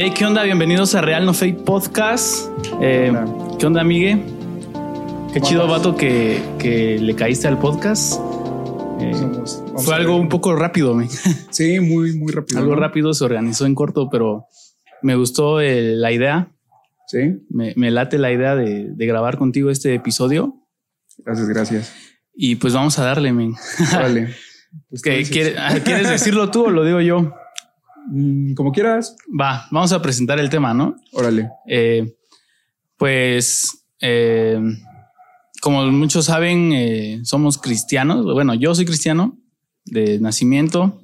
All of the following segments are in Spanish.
Hey, ¿qué onda? Bienvenidos a Real No Fake Podcast. Eh, ¿Qué onda, amigue? Qué chido, vato, que, que le caíste al podcast. Eh, Vamos- vamos fue algo un poco rápido, me. Sí, muy, muy rápido. algo ¿no? rápido, se organizó en corto, pero me gustó eh, la idea. Sí, Me, me late la idea de, de grabar contigo este episodio. gracias, gracias. Y pues vamos a darle, men. Vale. Pues, ¿qué ¿Qué, dices? quiere- ah, ¿Quieres decirlo tú o lo digo yo? Mm, como quieras. Va, vamos a presentar el tema, ¿no? Órale. Eh, pues, eh, como muchos saben, eh, somos cristianos. Bueno, yo soy cristiano de nacimiento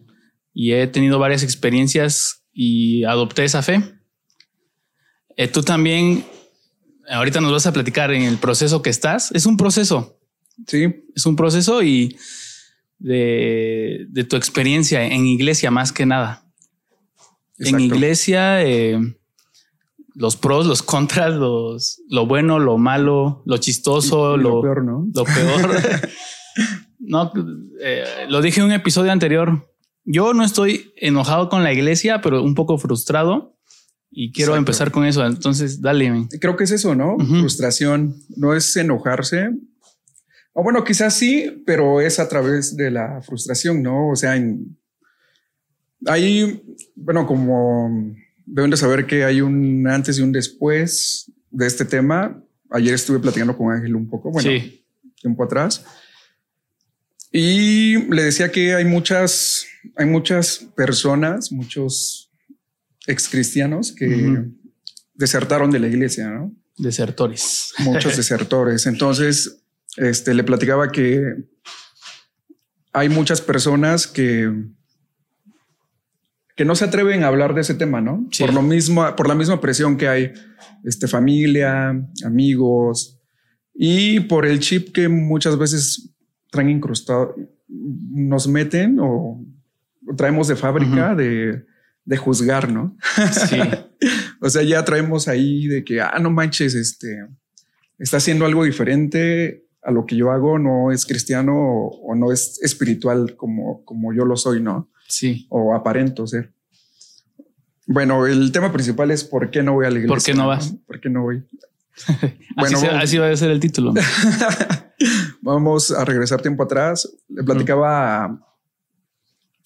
y he tenido varias experiencias y adopté esa fe. Tú también, ahorita nos vas a platicar en el proceso que estás. Es un proceso, Sí, es un proceso y de, de tu experiencia en iglesia más que nada. En iglesia, eh, los pros, los contras, los, lo bueno, lo malo, lo chistoso, Y lo, lo peor, ¿no? lo peor. no, eh, lo dije en un episodio anterior. Yo no estoy enojado con la iglesia, pero un poco frustrado y quiero Exacto. empezar con eso. Entonces, dale. Creo que es eso, ¿no? Ujú. Frustración. No es enojarse. O bueno, quizás sí, pero es a través de la frustración, ¿no? O sea, en, ahí, bueno, como deben de saber que hay un antes y un después de este tema. Ayer estuve platicando con Ángel un poco, bueno, sí, tiempo atrás. Y le decía que hay muchas, hay muchas personas, muchos ex cristianos que desertaron de la iglesia, ¿no? desertores. Muchos desertores. Entonces, este, le platicaba que hay muchas personas que que no se atreven a hablar de ese tema, ¿no? Sí. Por lo mismo, por la misma presión que hay, este, familia, amigos y por el chip que muchas veces traen incrustado, nos meten o traemos de fábrica de, de juzgar, ¿no? Sí, O sea, ya traemos ahí de que, ah, no manches, este, está haciendo algo diferente a lo que yo hago, no es cristiano o, o no es espiritual como, como yo lo soy, ¿no? Sí. O aparento ser. Bueno, el tema principal es por qué no voy a la iglesia. ¿Por qué no vas? ¿Por qué no voy? Así, Bueno, así va a ser el título. Vamos a regresar tiempo atrás. Le platicaba a,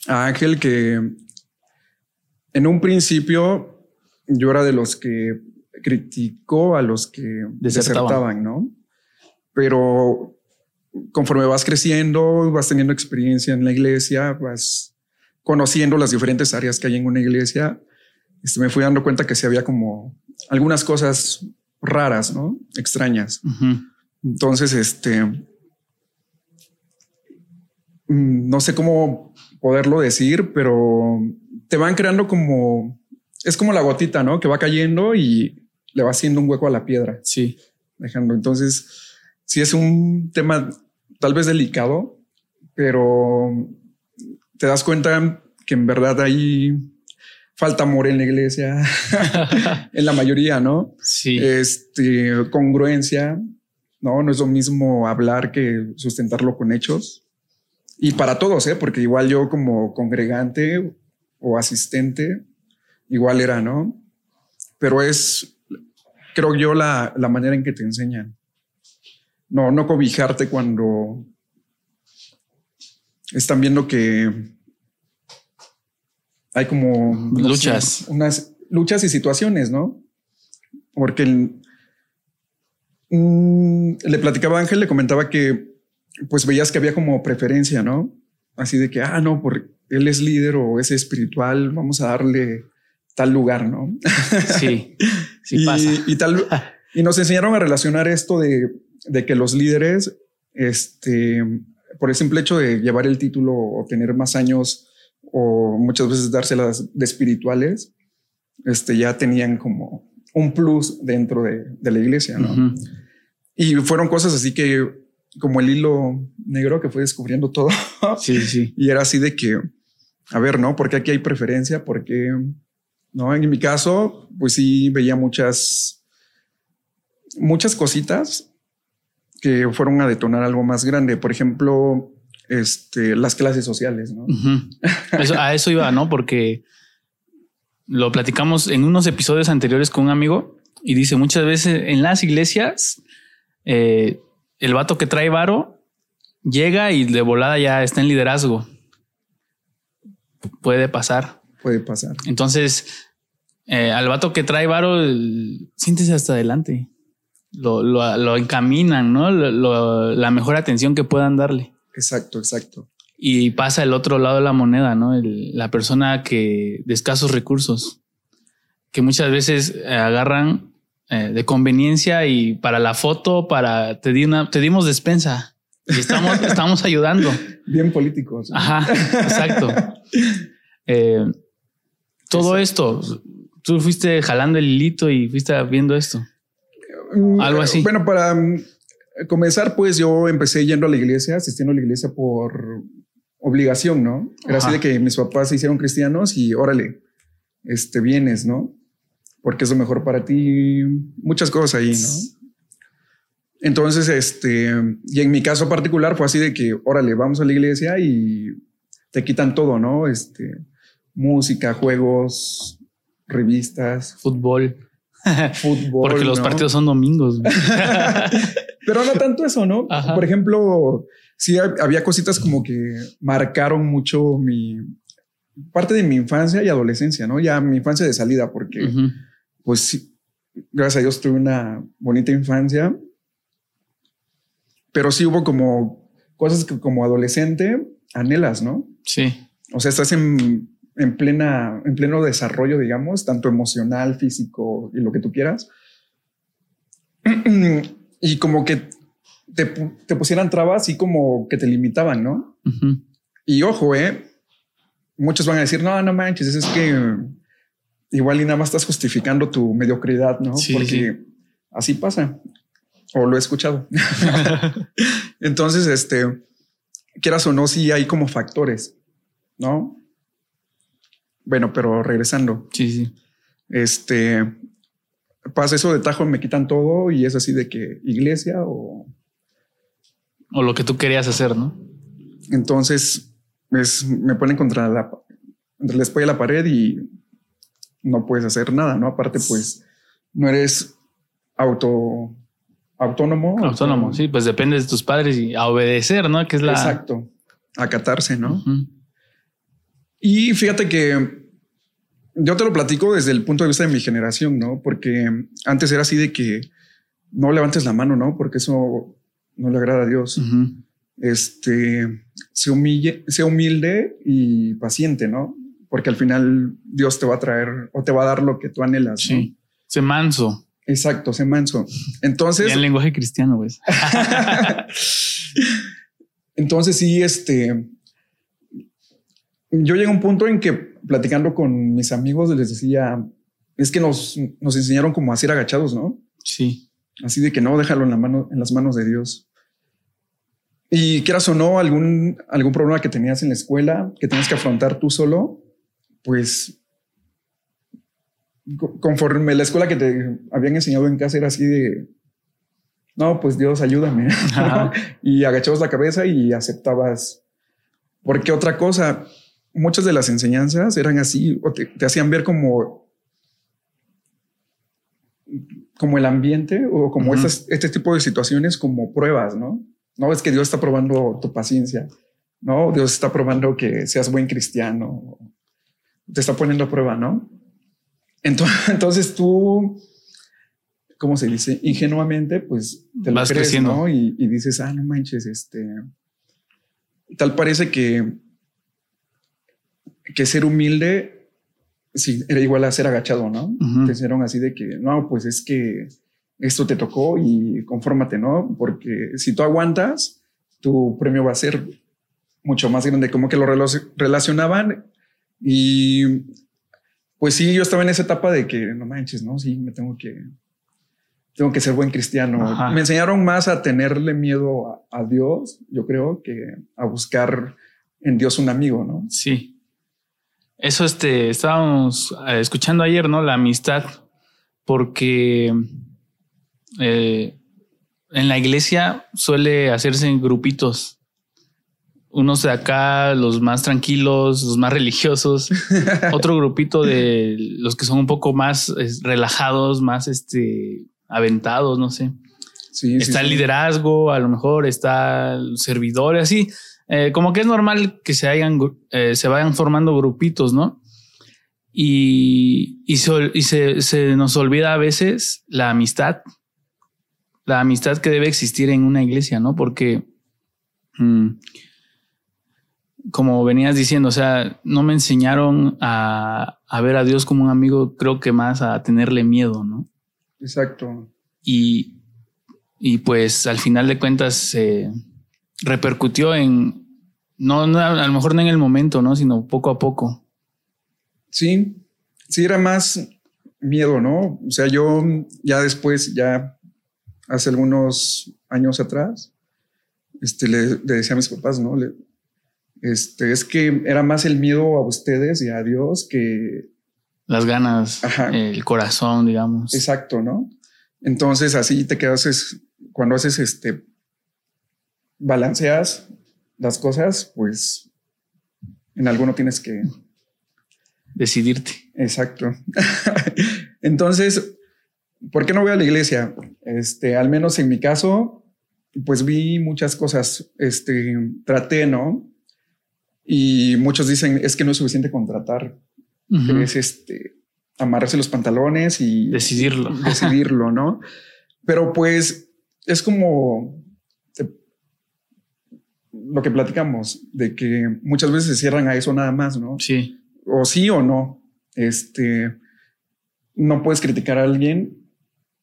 a Ángel que en un principio yo era de los que criticó a los que Desertaban. desertaban, ¿no? Pero conforme vas creciendo, vas teniendo experiencia en la iglesia, vas conociendo las diferentes áreas que hay en una iglesia, este, me fui dando cuenta que sí había como algunas cosas raras, ¿no? Extrañas. Entonces, este, mm, no sé cómo poderlo decir, pero te van creando como, es como la gotita, ¿no? Que va cayendo y le va haciendo un hueco a la piedra, Sí, dejando. Entonces, sí es un tema tal vez delicado, pero te das cuenta que en verdad hay falta amor en la iglesia, en la mayoría, ¿no? sí. este, congruencia, ¿no? No es lo mismo hablar que sustentarlo con hechos. Y para todos, ¿eh? Porque igual yo como congregante o asistente, igual era, ¿no? Pero es, creo yo, la, la manera en que te enseñan. No, no cobijarte cuando están viendo que hay como no sé, Luchas. unas luchas y situaciones, ¿no? Porque el- mm, le platicaba a Ángel, le comentaba que pues veías que había como preferencia, ¿no? Así de que, ah, no, porque él es líder o es espiritual, vamos a darle tal lugar, ¿no? Sí, sí y, pasa. y tal, y nos enseñaron a relacionar esto de, de que los líderes, este, por el simple hecho de llevar el título o tener más años o muchas veces dárselas de espirituales, este, ya tenían como un plus dentro de, de la iglesia, ¿no? Y fueron cosas así que, como el hilo negro que fue descubriendo todo. Sí, sí. Y era así de que, a ver, ¿no? Porque aquí hay preferencia, porque, ¿no? En mi caso, pues sí veía muchas, muchas cositas que fueron a detonar algo más grande. Por ejemplo, este, las clases sociales, ¿no? Eso- a eso iba, ¿no? Porque lo platicamos en unos episodios anteriores con un amigo y dice muchas veces en las iglesias eh, el vato que trae varo llega y de volada ya está en liderazgo. Puede pasar. Puede pasar. Entonces, eh, al vato que trae varo, siéntese hasta adelante. Lo, lo, lo encaminan, ¿no? Lo, la mejor atención que puedan darle. Exacto, exacto. Y pasa el otro lado de la moneda, ¿no? El, la persona que de escasos recursos, que muchas veces eh, agarran eh, de conveniencia y para la foto, para te, di una, te dimos despensa y estamos, estamos ayudando. Bien políticos. Ajá, exacto. Eh, todo esto, tú fuiste jalando el hilito y fuiste viendo esto. Mm, Algo así. Bueno, para mm, comenzar, pues yo empecé yendo a la iglesia, asistiendo a la iglesia por obligación, ¿no? Era así de que mis papás se hicieron cristianos y órale, este vienes, ¿no? Porque es lo mejor para ti, muchas cosas ahí, ¿no? Entonces, este, y en mi caso particular fue así de que, órale, vamos a la iglesia y te quitan todo, ¿no? Este, música, juegos, revistas, Fútbol. Fútbol. Porque los ¿no? partidos son domingos. Pero no tanto eso, ¿no? Ajá. Por ejemplo, sí hab- había cositas como que marcaron mucho mi parte de mi infancia y adolescencia, ¿no? Ya mi infancia de salida, porque pues sí, gracias a Dios tuve una bonita infancia, pero sí hubo como cosas que como adolescente anhelas, ¿no? Sí. O sea, estás en, en plena, en pleno desarrollo, digamos, tanto emocional, físico y lo que tú quieras. Y como que te, te pusieran trabas y como que te limitaban, ¿no? Y ojo, eh, muchos van a decir, no, no manches, es que igual y nada más estás justificando tu mediocridad, ¿no? Sí, Porque sí. así pasa. O lo he escuchado. Entonces, este, quieras o no, sí hay como factores, ¿no? Bueno, pero regresando, Sí, sí. este, pasa eso de tajo, me quitan todo y es así de que iglesia o O lo que tú querías hacer, ¿no? entonces es, me ponen contra la, entre la espalda y la pared y no puedes hacer nada, ¿no? Aparte, pues no eres auto, autónomo. Autónomo, sí, pues depende de tus padres y a obedecer, ¿no? Que es la. Exacto. Acatarse, ¿no? Y fíjate que yo te lo platico desde el punto de vista de mi generación, ¿no? Porque antes era así de que no levantes la mano, ¿no? Porque eso no le agrada a Dios. Este, se humille, sea humilde y paciente, ¿no? Porque al final Dios te va a traer o te va a dar lo que tú anhelas. ¿no? Sí. Se manso. Exacto, sé manso. Entonces, en lenguaje cristiano, pues. Entonces sí, este, yo llegué a un punto en que platicando con mis amigos les decía, es que nos, nos enseñaron como a ser agachados, ¿no? Sí. Así de que no, déjalo en, la mano, en las manos de Dios. Y quieras o no, algún, algún problema que tenías en la escuela, que tienes que afrontar tú solo, pues co- conforme la escuela que te habían enseñado en casa era así de, no, pues Dios ayúdame. Y agachabas la cabeza y aceptabas. Porque otra cosa, muchas de las enseñanzas eran así, o te, te hacían ver como, como el ambiente o como estas- este tipo de situaciones como pruebas, ¿no? No es que Dios está probando tu paciencia, no, Dios está probando que seas buen cristiano, te está poniendo a prueba, ¿no? Entonces, entonces tú, ¿cómo se dice? Ingenuamente, pues te lo crees, creciendo. ¿no? Y, y dices, ah, no manches, este, tal parece que, que ser humilde, sí, era igual a ser agachado, ¿no? Ujú. Te hicieron así de que, no, pues es que esto te tocó y confórmate, ¿no? Porque si tú aguantas, tu premio va a ser mucho más grande, como que lo relac- relacionaban y pues sí, yo estaba en esa etapa de que no manches, no, sí, me tengo que, tengo que ser buen cristiano. Ajá. Me enseñaron más a tenerle miedo a, a Dios, yo creo, que a buscar en Dios un amigo, ¿no? Sí. Eso este, estábamos eh, escuchando ayer, ¿no? La amistad, porque eh, en la iglesia suele hacerse en grupitos unos de acá, los más tranquilos, los más religiosos, otro grupito de los que son un poco más relajados, más este, aventados, no sé. está el liderazgo, a lo mejor está el servidor, así. Eh, como que es normal que se hayan, eh, se vayan formando grupitos, ¿no? Y, y, se, nos olvida a veces la amistad, la amistad que debe existir en una iglesia, ¿no? Porque mm, como venías diciendo, o sea, no me enseñaron a, ver a Dios como un amigo, creo que más a tenerle miedo, ¿no? Exacto. Y, y pues al final de cuentas se repercutió en, no, a lo mejor no en el momento, ¿no? Sino poco a poco. Sí, sí era más miedo, ¿no? O sea, yo ya después, ya hace algunos años atrás, este, le, decía a mis papás, ¿no? Este, es que era más el miedo a ustedes y a Dios que... Las ganas, el corazón, digamos. Exacto, ¿no? Entonces así te quedas, cuando haces este, balanceas las cosas, pues en alguno tienes que... Decidirte. Exacto. Entonces, ¿por qué no voy a la iglesia? Este, al menos en mi caso, pues vi muchas cosas, este, traté, ¿no? Y muchos dicen, es que no es suficiente contratar, es este, amarrarse los pantalones y decidirlo. Decidirlo, ¿no? Pero pues es como lo que platicamos, de que muchas veces se cierran a eso nada más, ¿no? Sí. O sí o no. Este, no puedes criticar a alguien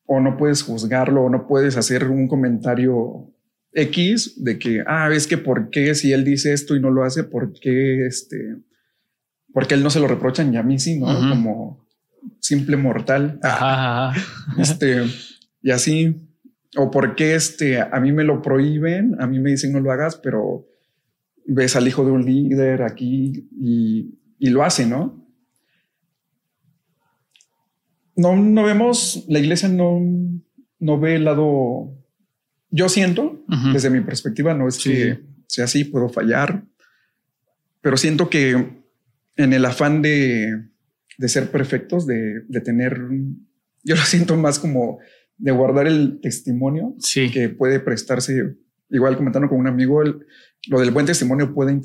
o no puedes juzgarlo o no puedes hacer un comentario X de que, ah, es que por qué si él dice esto y no lo hace, por qué este, porque él no se lo reprochan y a mí sí, ¿no? Como simple mortal. Este, y así, o por qué este, a mí me lo prohíben, a mí me dicen no lo hagas, pero ves al hijo de un líder aquí y, y lo hace, ¿no? No, no vemos, la iglesia no, no ve el lado yo siento, desde mi perspectiva, no es que sea así, puedo fallar, pero siento que en el afán de, ser perfectos, de, tener, yo lo siento más como de guardar el testimonio que puede prestarse, igual comentando con un amigo, lo del buen testimonio puede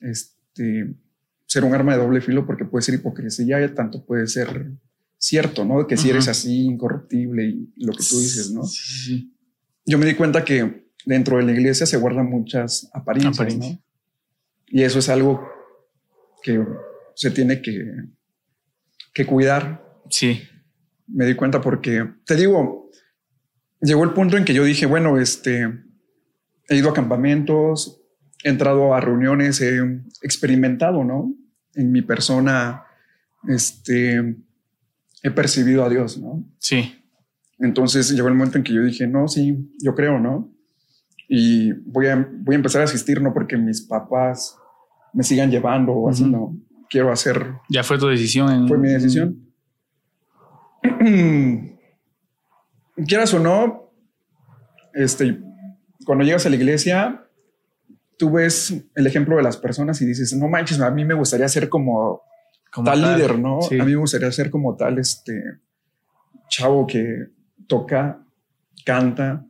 este, ser un arma de doble filo porque puede ser hipocresía, tanto puede ser cierto, ¿no? Que si eres así, incorruptible y lo que tú dices, ¿no? Sí yo me di cuenta que dentro de la iglesia se guardan muchas apariencias. Y eso es algo que se tiene que, que cuidar. Sí. Me di cuenta porque, te digo, llegó el punto en que yo dije, bueno, este, he ido a campamentos, he entrado a reuniones, he experimentado, ¿no? En mi persona, este, he percibido a Dios, ¿no? Sí. Entonces llegó el momento en que yo dije, no, sí, yo creo, ¿no? Y voy a, voy a empezar a asistir, no porque mis papás me sigan llevando o así, no. Quiero hacer. Ya fue tu decisión. Fue mi decisión. Quieras o no, este, cuando llegas a la iglesia, tú ves el ejemplo de las personas y dices, no manches, a mí me gustaría ser como, tal, líder, ¿no? A mí me gustaría ser como tal, este chavo que toca, canta.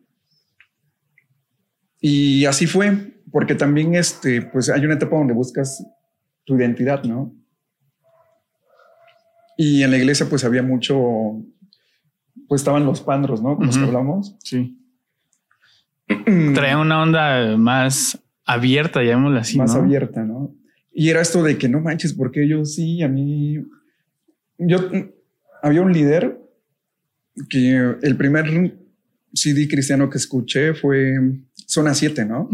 Y así fue, porque también este, pues hay una etapa donde buscas tu identidad, ¿no? Y en la iglesia pues había mucho, pues estaban los pandros, ¿no? Con los que hablamos. Sí. Traía una onda más abierta, llamémosla así. Más abierta, ¿no? Y era esto de que no manches, porque yo sí, a mí, yo, había un líder que el primer CD cristiano que escuché fue Zona 7, ¿no?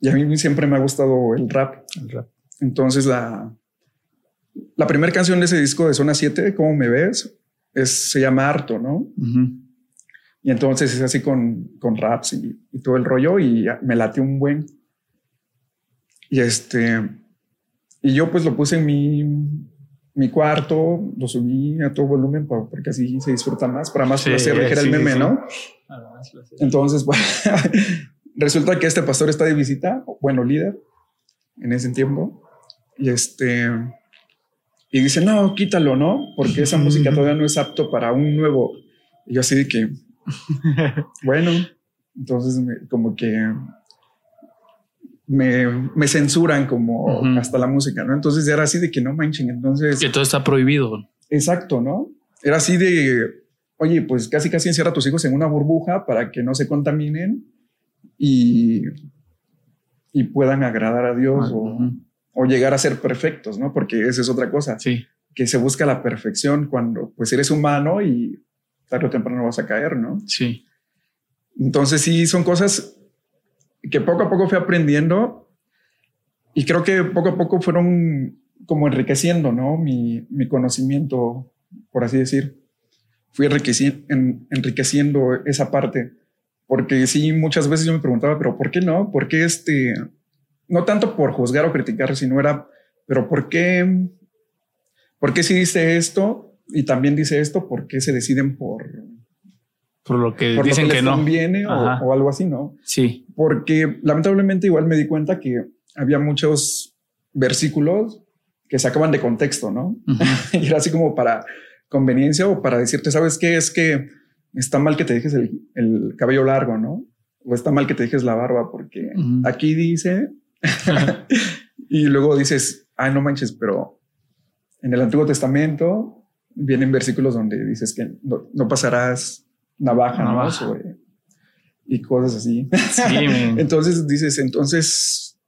Y a mí siempre me ha gustado el rap. El rap. Entonces la, la primera canción de ese disco de Zona 7, ¿Cómo me ves? Es, se llama Harto, ¿no? Y entonces es así con, con raps y, y, todo el rollo y me late un buen. Y este, y yo pues lo puse en mi, mi cuarto, lo subí a todo volumen porque así se disfruta más, para más placer de que era el meme, ¿no? Entonces, pues, resulta que este pastor está de visita, bueno, líder, en ese tiempo, y este, y dice, no, quítalo, ¿no? Porque esa música todavía no es apto para un nuevo. Y yo así de que, bueno, entonces como que me, me, censuran como hasta la música, ¿no? Entonces era así de que no manchen, entonces... Que todo está prohibido. Exacto, ¿no? Era así de, oye, pues casi casi encierra a tus hijos en una burbuja para que no se contaminen y, y puedan agradar a Dios o, o, llegar a ser perfectos, ¿no? Porque esa es otra cosa. Sí. Que se busca la perfección cuando pues eres humano y tarde o temprano vas a caer, ¿no? Sí. Entonces sí, son cosas que poco a poco fui aprendiendo y creo que poco a poco fueron como enriqueciendo, ¿no? Mi, mi conocimiento, por así decir. Fui enriqueciendo esa parte, porque sí, muchas veces yo me preguntaba, pero ¿por qué no? ¿Por qué este, no tanto por juzgar o criticar, sino era, pero ¿por qué, por qué si dice esto y también dice esto? ¿Por qué se deciden por, por lo que dicen que, no conviene o, algo así, ¿no? Sí. Porque lamentablemente igual me di cuenta que había muchos versículos que sacaban de contexto, ¿no? y era así como para conveniencia o para decirte, ¿sabes qué? Es que está mal que te dejes el, cabello largo, ¿no? O está mal que te dejes la barba porque aquí dice y luego dices, ay, no manches, pero en el Antiguo Testamento vienen versículos donde dices que no pasarás navaja, Sobre, y cosas así. entonces dices, entonces...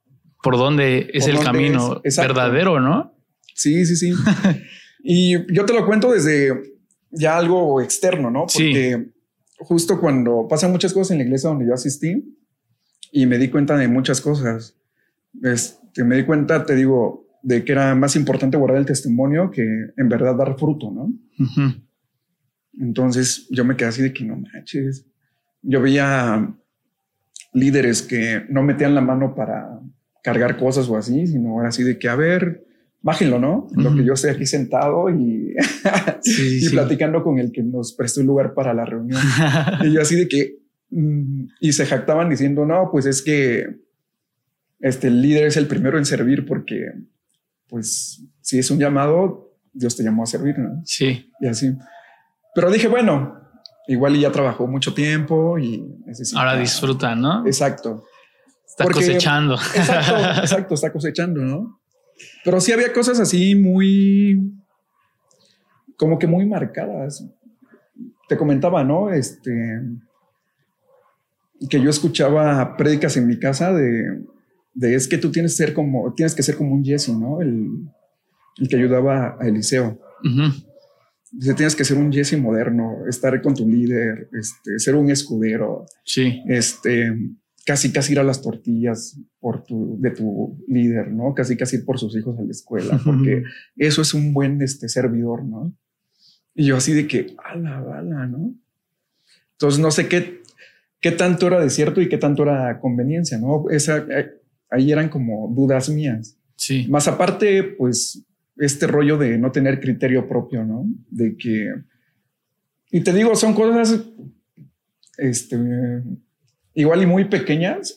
¿Por dónde es el camino verdadero, no? Sí, sí, sí. y yo te lo cuento desde ya algo externo, ¿no? Porque justo cuando pasan muchas cosas en la iglesia donde yo asistí y me di cuenta de muchas cosas, este, me di cuenta, te digo, de que era más importante guardar el testimonio que en verdad dar fruto, ¿no? Entonces yo me quedé así de que no manches. Yo veía líderes que no metían la mano para cargar cosas o así, sino era así de que, a ver, bájenlo, ¿no? Lo que yo estoy aquí sentado y, y platicando con el que nos prestó el lugar para la reunión. y yo así de que, mm, y se jactaban diciendo, no, pues es que este el líder es el primero en servir porque, pues, si es un llamado, Dios te llamó a servir, ¿no? Sí. Y así. Pero dije, bueno, igual ya trabajó mucho tiempo y Ahora disfruta, ¿no? Exacto. Está cosechando. Exacto, exacto, está cosechando, ¿no? Pero sí había cosas así muy, como que muy marcadas. Te comentaba, ¿no? Este, que yo escuchaba prédicas en mi casa de, de, es que tú tienes que ser como, tienes que ser como un Jesse, ¿no? El, el que ayudaba a Eliseo. Dice, tienes que ser un Jesse moderno, estar con tu líder, este, ser un escudero. Sí. Este, casi, casi ir a las tortillas por tu, de tu líder, ¿no? Casi, casi ir por sus hijos a la escuela, porque eso es un buen este, servidor, ¿no? Y yo así de que, a la bala, ¿no? Entonces no sé qué, qué tanto era de cierto y qué tanto era conveniencia, ¿no? Esa, eh, ahí eran como dudas mías. Sí. Más aparte, pues este rollo de no tener criterio propio, ¿no? De que, y te digo, son cosas, este, igual y muy pequeñas,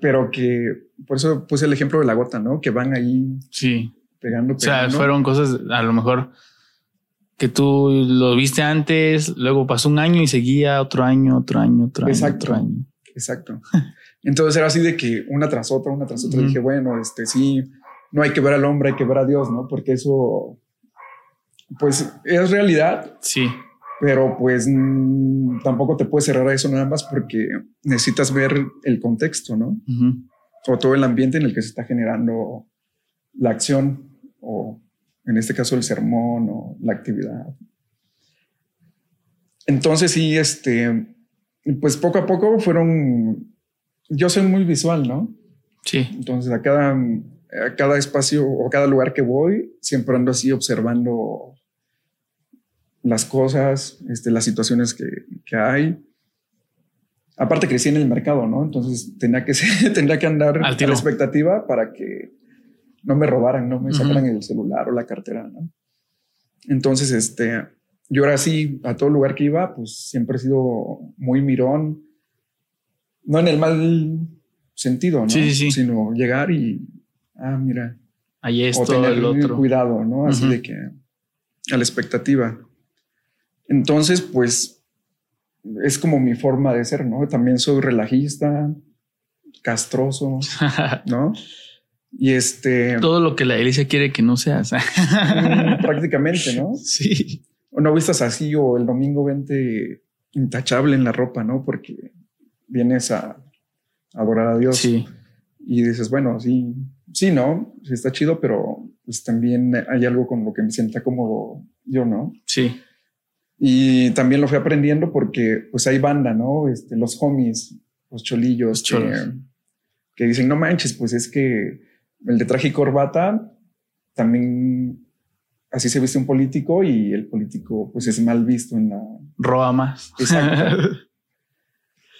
pero que, por eso puse el ejemplo de la gota, ¿no? Que van ahí. Sí. Pegando, pegando. O sea, fueron cosas, a lo mejor, que tú lo viste antes, luego pasó un año y seguía otro año, otro año, otro año, Exacto. otro año. Exacto. Entonces era así de que una tras otra, una tras otra. Dije, bueno, este sí, no hay que ver al hombre, hay que ver a Dios, ¿no? Porque eso, pues, es realidad. Sí. Pero pues mm, tampoco te puedes cerrar a eso nada más porque necesitas ver el contexto, ¿no? O todo el ambiente en el que se está generando la acción o en este caso el sermón o la actividad. Entonces sí, este, pues poco a poco fueron, yo soy muy visual, ¿no? Sí. Entonces a cada a cada espacio o cada lugar que voy, siempre ando así observando las cosas, este, las situaciones que, que hay. Aparte crecí en el mercado, ¿no? Entonces tenía que, ser, tendría que andar a la expectativa para que no me robaran, no me sacaran el celular o la cartera, ¿no? Entonces, este, yo era así, a todo lugar que iba, pues siempre he sido muy mirón. No en el mal sentido, ¿no? Sí, sí, sí. Sino llegar y, ah, mira, Ahí o tener el otro. cuidado, ¿no? Así de que a la expectativa. Entonces, pues es como mi forma de ser, ¿no? También soy relajista, castroso, ¿no? Y este, Todo lo que la iglesia quiere que no seas. mm, prácticamente, ¿no? sí. O no vistas así o el domingo vente intachable en la ropa, ¿no? Porque vienes a adorar a Dios Sí. y dices, bueno, sí, sí, ¿no? Sí está chido, pero pues también hay algo con lo que me sienta cómodo yo, ¿no? Sí. Y también lo fui aprendiendo porque pues hay banda, ¿no? Este, los homies, los cholillos, Los que, que dicen, no manches, pues es que el de traje y corbata también así se viste un político y el político pues es mal visto en la... Roba más. Exacto.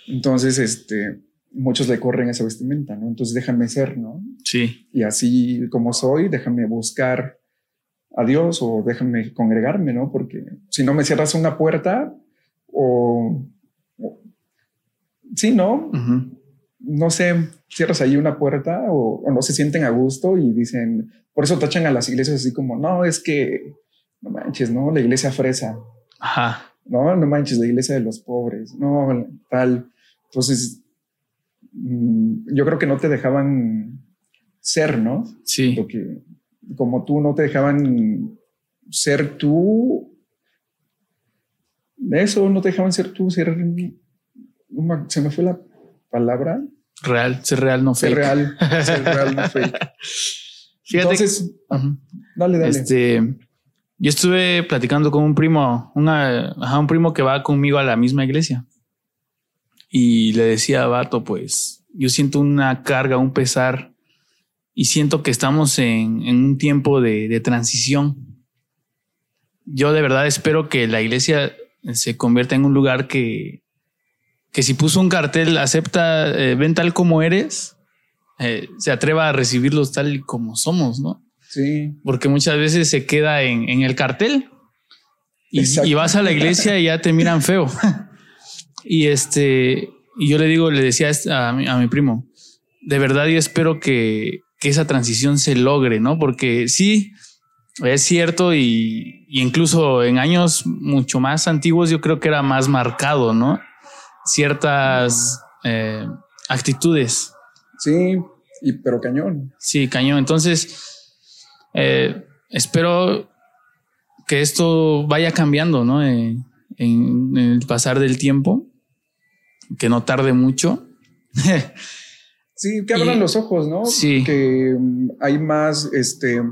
Entonces, este, muchos le corren esa vestimenta, ¿no? Entonces déjame ser, ¿no? sí. Y así como soy, déjame buscar a Dios o déjame congregarme, ¿no? Porque si no me cierras una puerta o... o- sí, ¿no? No sé, cierras ahí una puerta o, o no se sienten a gusto y dicen, por eso tachan a las iglesias así como, no, es que, no manches, ¿no? La iglesia fresa, Ajá. No, no manches, la iglesia de los pobres, no, tal. Entonces, mm, yo creo que no te dejaban ser, ¿no? Sí. Lo que, como tú no te dejaban ser tú, eso no te dejaban ser tú, ser, se me fue la palabra, Real. Ser real, no ser fake. real, ser real, no fake. Fíjate. Entonces, dale, dale. Este, yo estuve platicando con un primo, un primo que va conmigo a la misma iglesia. Y le decía Vato, pues, yo siento una carga, un pesar, y siento que estamos en, un tiempo de, de transición. Yo de verdad espero que la iglesia se convierta en un lugar que, que si puso un cartel, acepta, eh, ven tal como eres, eh, se atreva a recibirlos tal y como somos, ¿no? Sí, porque muchas veces se queda en, en el cartel y, y vas a la iglesia y ya te miran feo. y este, y yo le digo, le decía a este- a mi, a mi primo, de verdad yo espero que, que esa transición se logre, ¿no? Porque sí, es cierto y, y incluso en años mucho más antiguos yo creo que era más marcado, ¿no? Ciertas eh, actitudes. sí, y pero cañón. Sí, cañón. Entonces, eh, espero que esto vaya cambiando, ¿no? Eh, en, en el pasar del tiempo, que no tarde mucho. Sí, que abran Y- los ojos, ¿no? Sí. Que mm, hay más, este,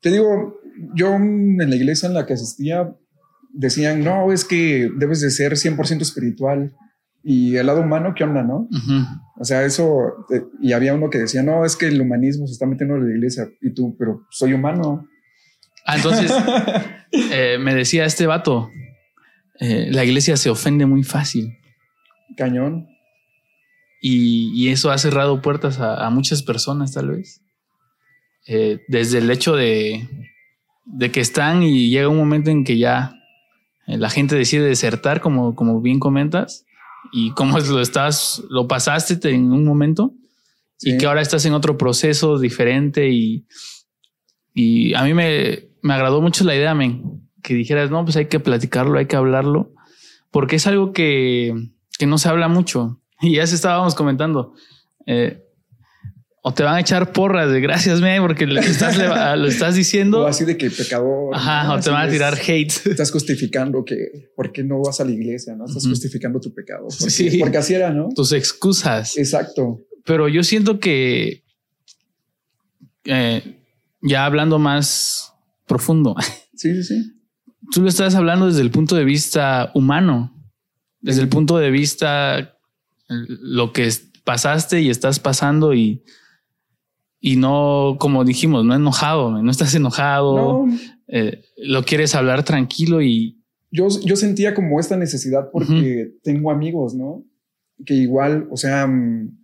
te digo, yo en la iglesia en la que asistía decían, no, es que debes de ser 100% espiritual y el lado humano, ¿qué onda, no? O sea, eso, eh, y había uno que decía, no, es que el humanismo se está metiendo en la iglesia y tú, pero soy humano. Ah, entonces eh, me decía este vato, eh, la iglesia se ofende muy fácil Cañón. y, y eso ha cerrado puertas a, a muchas personas tal vez. Desde el hecho de, de que están y llega un momento en que ya la gente decide desertar, como, como bien comentas, y cómo lo estás, lo pasaste te- en un momento y Sí. que ahora estás en otro proceso diferente y, y a mí me, me agradó mucho la idea, men, que dijeras, no, pues hay que platicarlo, hay que hablarlo, porque es algo que, que no se habla mucho y ya se estábamos comentando. eh, o te van a echar porras de gracias, me, porque lo estás, lo estás O diciendo. así de que pecador. Ajá, ¿no? o te van a tirar hate. Estás justificando que, ¿por qué no vas a la iglesia? ¿No? Estás justificando tu pecado. Porque, Sí. porque así era, ¿no? Tus excusas. Exacto. Pero yo siento que eh, ya hablando más profundo, Sí, sí, sí. tú lo estás hablando desde el punto de vista humano, desde el punto de vista eh, lo que pasaste y estás pasando y, y no, como dijimos, no enojado, no estás enojado, No, eh, lo quieres hablar tranquilo y yo, yo sentía como esta necesidad porque tengo amigos, ¿no? Que igual, o sea, mm,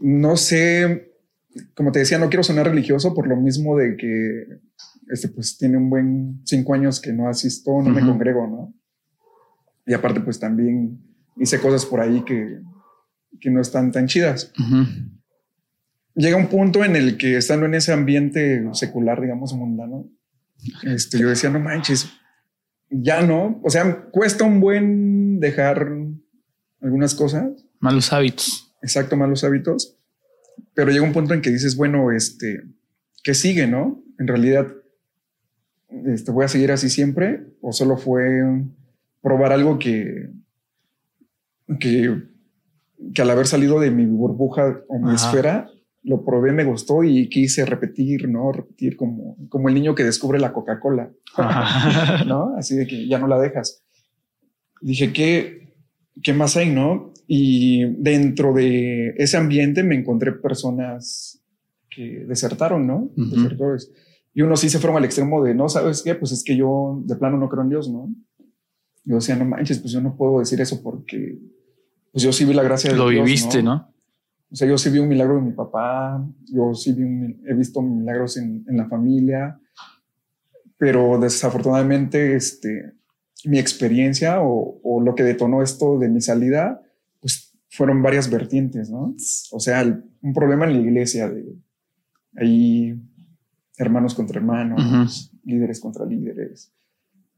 no sé, como te decía, no quiero sonar religioso por lo mismo de que este, pues tiene un buen cinco años que no asisto, no me Ujú. congrego, ¿no? Y aparte, pues también hice cosas por ahí que, que no están tan chidas. Llega un punto en el que estando en ese ambiente secular, digamos, mundano, este, yo decía, no manches, ya no. O sea, cuesta un buen dejar algunas cosas. Malos hábitos. Exacto, malos hábitos. Pero llega un punto en que dices, bueno, este, ¿qué sigue, no? En realidad, este, ¿voy a seguir así siempre? ¿O solo fue probar algo que, que, que al haber salido de mi burbuja o mi esfera, lo probé, me gustó y quise repetir, ¿no? Repetir como, como el niño que descubre la Coca-Cola, ¿no? Así de que ya no la dejas. Dije, ¿qué, ¿qué más hay, no? Y dentro de ese ambiente me encontré personas que desertaron, ¿no? Desertores. Y unos sí se fueron al extremo de, no, ¿sabes qué? Pues es que yo de plano no creo en Dios, ¿no? Yo decía, no manches, pues yo no puedo decir eso porque pues yo sí vi la gracia de Lo viviste, ¿no? O sea, yo sí vi un milagro de mi papá, yo sí vi he visto milagros en, en, la familia, pero desafortunadamente este, mi experiencia o, o, lo que detonó esto de mi salida, pues fueron varias vertientes, ¿no? O sea, un problema en la iglesia de ahí hermanos contra hermanos, líderes contra líderes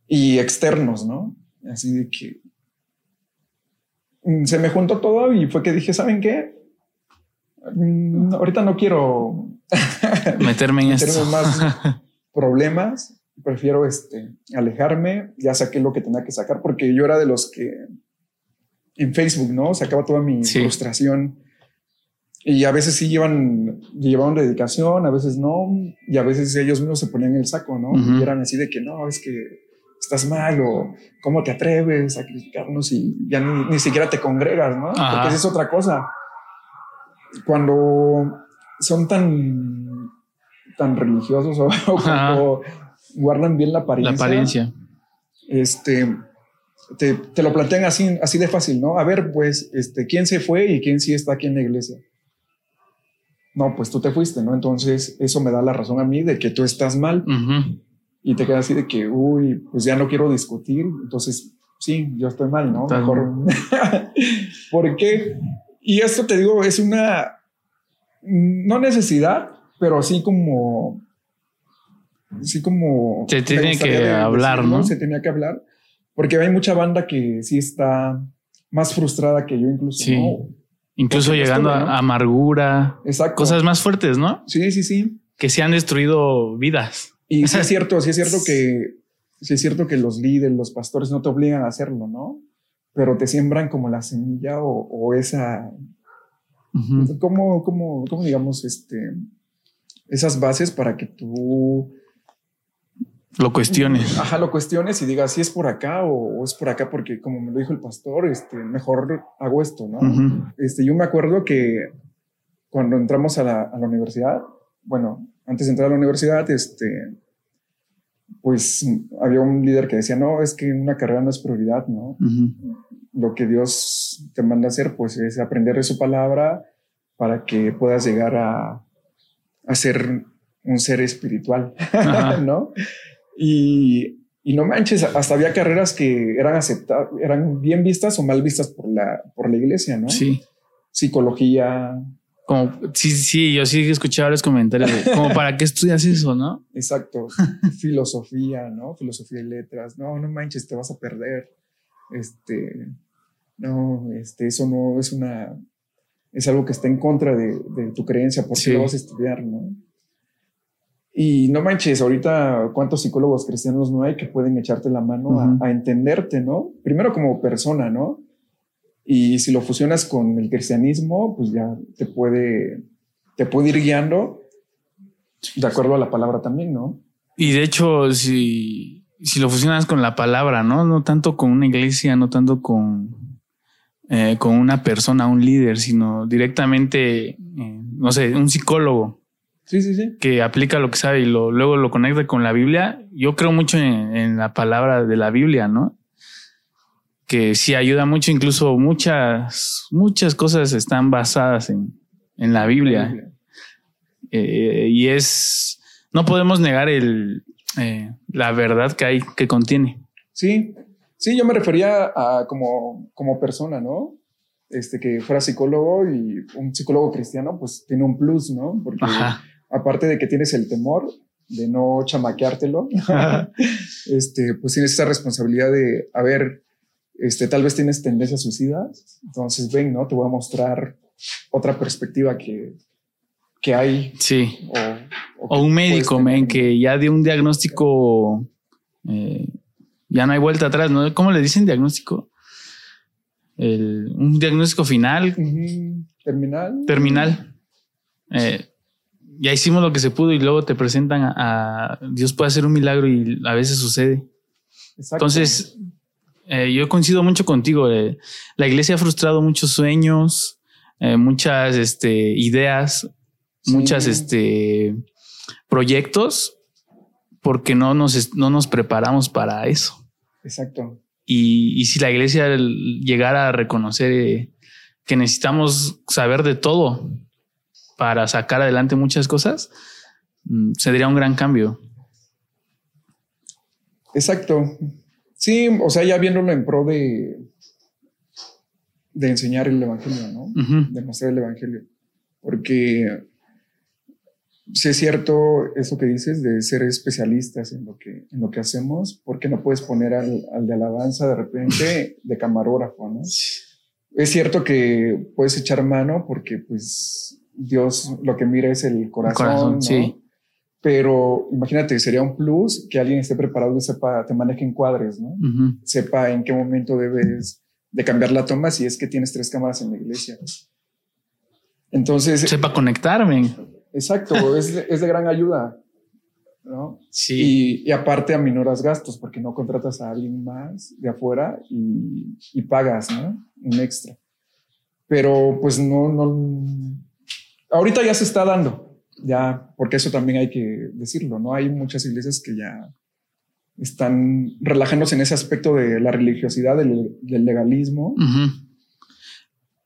y externos, ¿no? Así de que mm, se me juntó todo y fue que dije, ¿saben qué? Mm, ahorita no quiero meterme en esto. más problemas. Prefiero este, alejarme. Ya saqué lo que tenía que sacar porque yo era de los que en Facebook, ¿no? Sacaba toda mi frustración. Y a veces sí llevan, llevaban dedicación, a veces no, y a veces ellos mismos se ponían el saco, ¿no? Y eran así de que no, es que estás mal o cómo te atreves a criticarnos y ya ni, siquiera te congregas, ¿no? Porque esa es otra cosa cuando son tan, tan religiosos o, cuando guardan bien la apariencia. La apariencia. Este, te, te, lo plantean así, así de fácil, ¿no? A ver, pues, este, ¿quién se fue y quién sí está aquí en la iglesia? No, pues tú te fuiste, ¿no? Entonces, eso me da la razón a mí de que tú estás mal. Y te quedas así de que, uy, pues ya no quiero discutir. Entonces, sí, yo estoy mal, ¿no? Mejor. ¿Por qué? Y esto te digo, es una, no necesidad, pero así como, así como... Se tiene que hablar, ¿no? Se tenía que hablar, porque hay mucha banda que sí está más frustrada que yo incluso. Sí. Incluso llegando a amargura. Exacto. Cosas más fuertes, ¿no? Sí, sí, sí. Que se han destruido vidas. Y sí es cierto, sí es cierto que, sí es cierto que los líderes, los pastores no te obligan a hacerlo, ¿no? Pero te siembran como la semilla o, esa, como, como, como, digamos, este, esas bases para que tú lo cuestiones. Ajá, lo cuestiones y digas si es por acá o, es por acá, porque como me lo dijo el pastor, este, mejor hago esto, ¿no? Este, yo me acuerdo que cuando entramos a la, a la universidad, bueno, antes de entrar a la universidad, este, pues había un líder que decía, no, es que una carrera no es prioridad, ¿no? Lo que Dios te manda a hacer, pues es aprender de su palabra para que puedas llegar a, a ser un ser espiritual, ¿no? Y, y, no manches, hasta había carreras que eran aceptadas, eran bien vistas o mal vistas por la, por la iglesia, ¿no? Sí. Psicología, como, sí, sí, yo sí he escuchado los comentarios como para qué estudias eso, ¿no? Exacto. Filosofía, ¿no? Filosofía y letras. No, no manches, te vas a perder. Este, no, este, eso no es una, es algo que está en contra de, tu creencia, ¿por qué lo vas a estudiar, no? Y no manches, ahorita cuántos psicólogos cristianos no hay que pueden echarte la mano a, a entenderte, ¿no? Primero como persona, ¿no? Y si lo fusionas con el cristianismo, pues ya te puede, te puede ir guiando de acuerdo a la palabra también, ¿no? Y de hecho, si, si lo fusionas con la palabra, ¿no? No tanto con una iglesia, no tanto con, eh, con una persona, un líder, sino directamente, eh, no sé, un psicólogo. Sí, sí, sí. Que aplica lo que sabe y lo, luego lo conecta con la Biblia. Yo creo mucho en, en la palabra de la Biblia, ¿no? Que sí ayuda mucho, incluso muchas, muchas cosas están basadas en, en la Biblia. Eh, y es, no podemos negar el, eh, la verdad que hay, que contiene. Sí, sí, yo me refería a como, como persona, ¿no? este, que fuera psicólogo y un psicólogo cristiano, pues tiene un plus, ¿no? Porque aparte de que tienes el temor de no chamaqueártelo, este, pues tienes esa responsabilidad de, a ver, este, tal vez tienes tendencias suicidas, entonces ven, ¿no? Te voy a mostrar otra perspectiva que, que hay. Sí. O, un médico, men, que ya dio un diagnóstico, eh, ya no hay vuelta atrás, ¿no? ¿Cómo le dicen diagnóstico? un diagnóstico final. Terminal. Terminal. Eh, ya hicimos lo que se pudo y luego te presentan a, Dios puede hacer un milagro y a veces sucede. Entonces, eh, yo coincido mucho contigo. Eh, la iglesia ha frustrado muchos sueños, muchas este, ideas, muchas este, proyectos, porque no nos, no nos preparamos para eso. Exacto. Y, si la iglesia llegara a reconocer eh, que necesitamos saber de todo para sacar adelante muchas cosas, mm, sería un gran cambio. Exacto. Sí, o sea, ya viéndolo en pro de, de enseñar el evangelio, ¿no? De mostrar el evangelio. Porque sí es cierto eso que dices de ser especialistas en lo que, en lo que hacemos, porque no puedes poner al, al de alabanza de repente de camarógrafo, ¿no? Es cierto que puedes echar mano porque pues Dios lo que mira es el corazón, ¿no? sí. Pero imagínate, sería un plus que alguien esté preparado y sepa, te maneje en cuadres, ¿no? Sepa en qué momento debes de cambiar la toma si es que tienes tres cámaras en la iglesia. Entonces... Sepa conectarme. Exacto, es, de, es, de, gran ayuda. ¿no? Sí. Y, aparte aminoras gastos porque no contratas a alguien más de afuera y, y, pagas, ¿no? Un extra. Pero pues no, no. Ahorita ya se está dando, ya, porque eso también hay que decirlo, ¿no? Hay muchas iglesias que ya están relajándose en ese aspecto de la religiosidad, del, legalismo.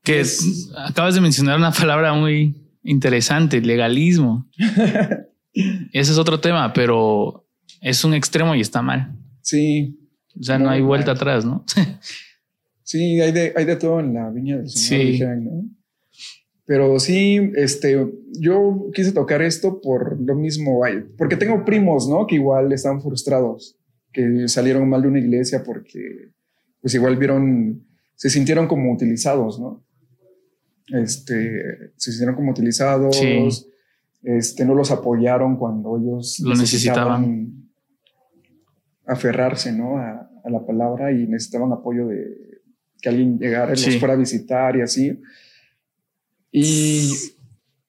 Que es, acabas de mencionar una palabra muy, interesante, legalismo. Ese es otro tema, pero es un extremo y está mal. Sí. O sea, no hay vuelta atrás, ¿no? sí, hay de, hay de todo en la viña del Señor, ¿no? Pero sí, este, yo quise tocar esto por lo mismo, porque tengo primos, ¿no? Que igual están frustrados, que salieron mal de una iglesia porque, pues igual vieron, se sintieron como utilizados, ¿no? este, se hicieron como utilizados, este, no los apoyaron cuando ellos lo necesitaban aferrarse ¿no? a, la palabra y necesitaban apoyo de que alguien llegara y los fuera a visitar y así. Y,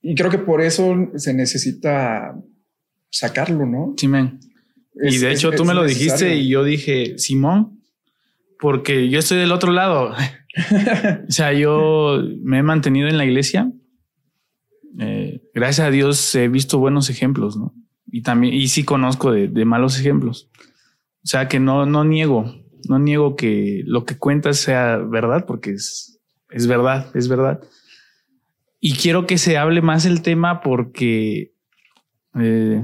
y, creo que por eso se necesita sacarlo, ¿no? Sí, men. y de hecho tú me lo dijiste y yo dije, Simón, porque yo estoy del otro lado. o sea, yo me he mantenido en la iglesia. Eh, gracias a Dios he visto buenos ejemplos, ¿no? Y también, y sí conozco de, malos ejemplos. O sea, que no, no niego, no niego que lo que cuentas sea verdad, porque es, es verdad, es verdad. Y quiero que se hable más el tema porque eh,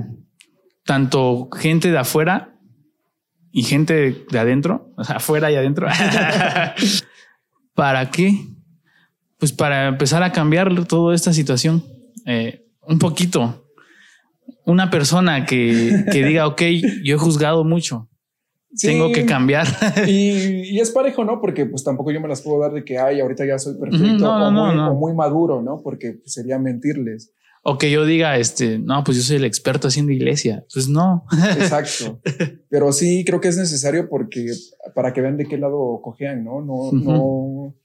tanto gente de afuera y gente de adentro, afuera y adentro, ¿Para qué? Pues para empezar a cambiar toda esta situación. Eh, un poquito. Una persona que, diga, ok, yo he juzgado mucho. Tengo que cambiar. Y, es parejo, ¿no? Porque pues tampoco yo me las puedo dar de que, ay, ahorita ya soy perfecto o, muy, maduro, ¿no? Porque pues, sería mentirles. O que yo diga, este, no, pues yo soy el experto haciendo iglesia. Pues no. Exacto. Pero sí creo que es necesario porque para que vean de qué lado cojean, ¿no? No, no,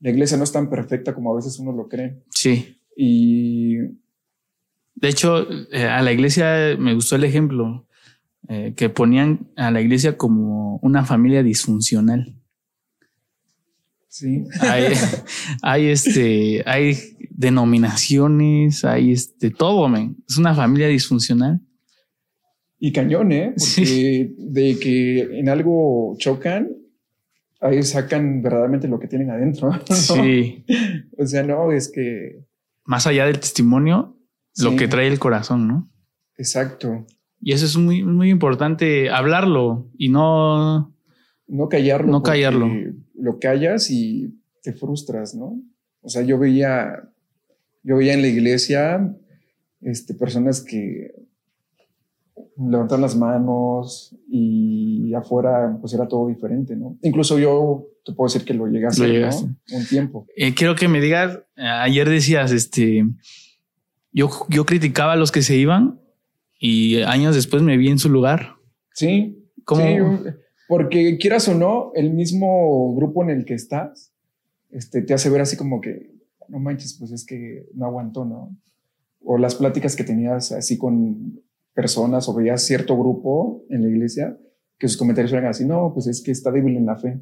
la iglesia no es tan perfecta como a veces uno lo cree. Sí. Y. De hecho, eh, a la iglesia me gustó el ejemplo eh, que ponían a la iglesia como una familia disfuncional. Sí. Hay, hay este, hay denominaciones, hay este, todo, men. Es una familia disfuncional. Y cañón, ¿eh? Porque de que en algo chocan, ahí sacan verdaderamente lo que tienen adentro. Sí. o sea, no, es que... Más allá del testimonio, lo que trae el corazón, ¿no? Exacto. Y eso es muy, muy importante hablarlo y no... No callarlo. No callarlo. Lo callas y te frustras, ¿no? O sea, yo veía, yo veía en la iglesia este, personas que levantan las manos y afuera pues era todo diferente, ¿no? Incluso yo te puedo decir que lo a hacer un tiempo. Eh, quiero que me digas, ayer decías, este, yo, yo criticaba a los que se iban y años después me vi en su lugar. Sí. ¿Cómo? porque quieras o no, el mismo grupo en el que estás, este, te hace ver así como que, no manches, pues es que no aguantó, ¿no? O las pláticas que tenías así con personas o veías cierto grupo en la iglesia que sus comentarios eran así, no, pues es que está débil en la fe.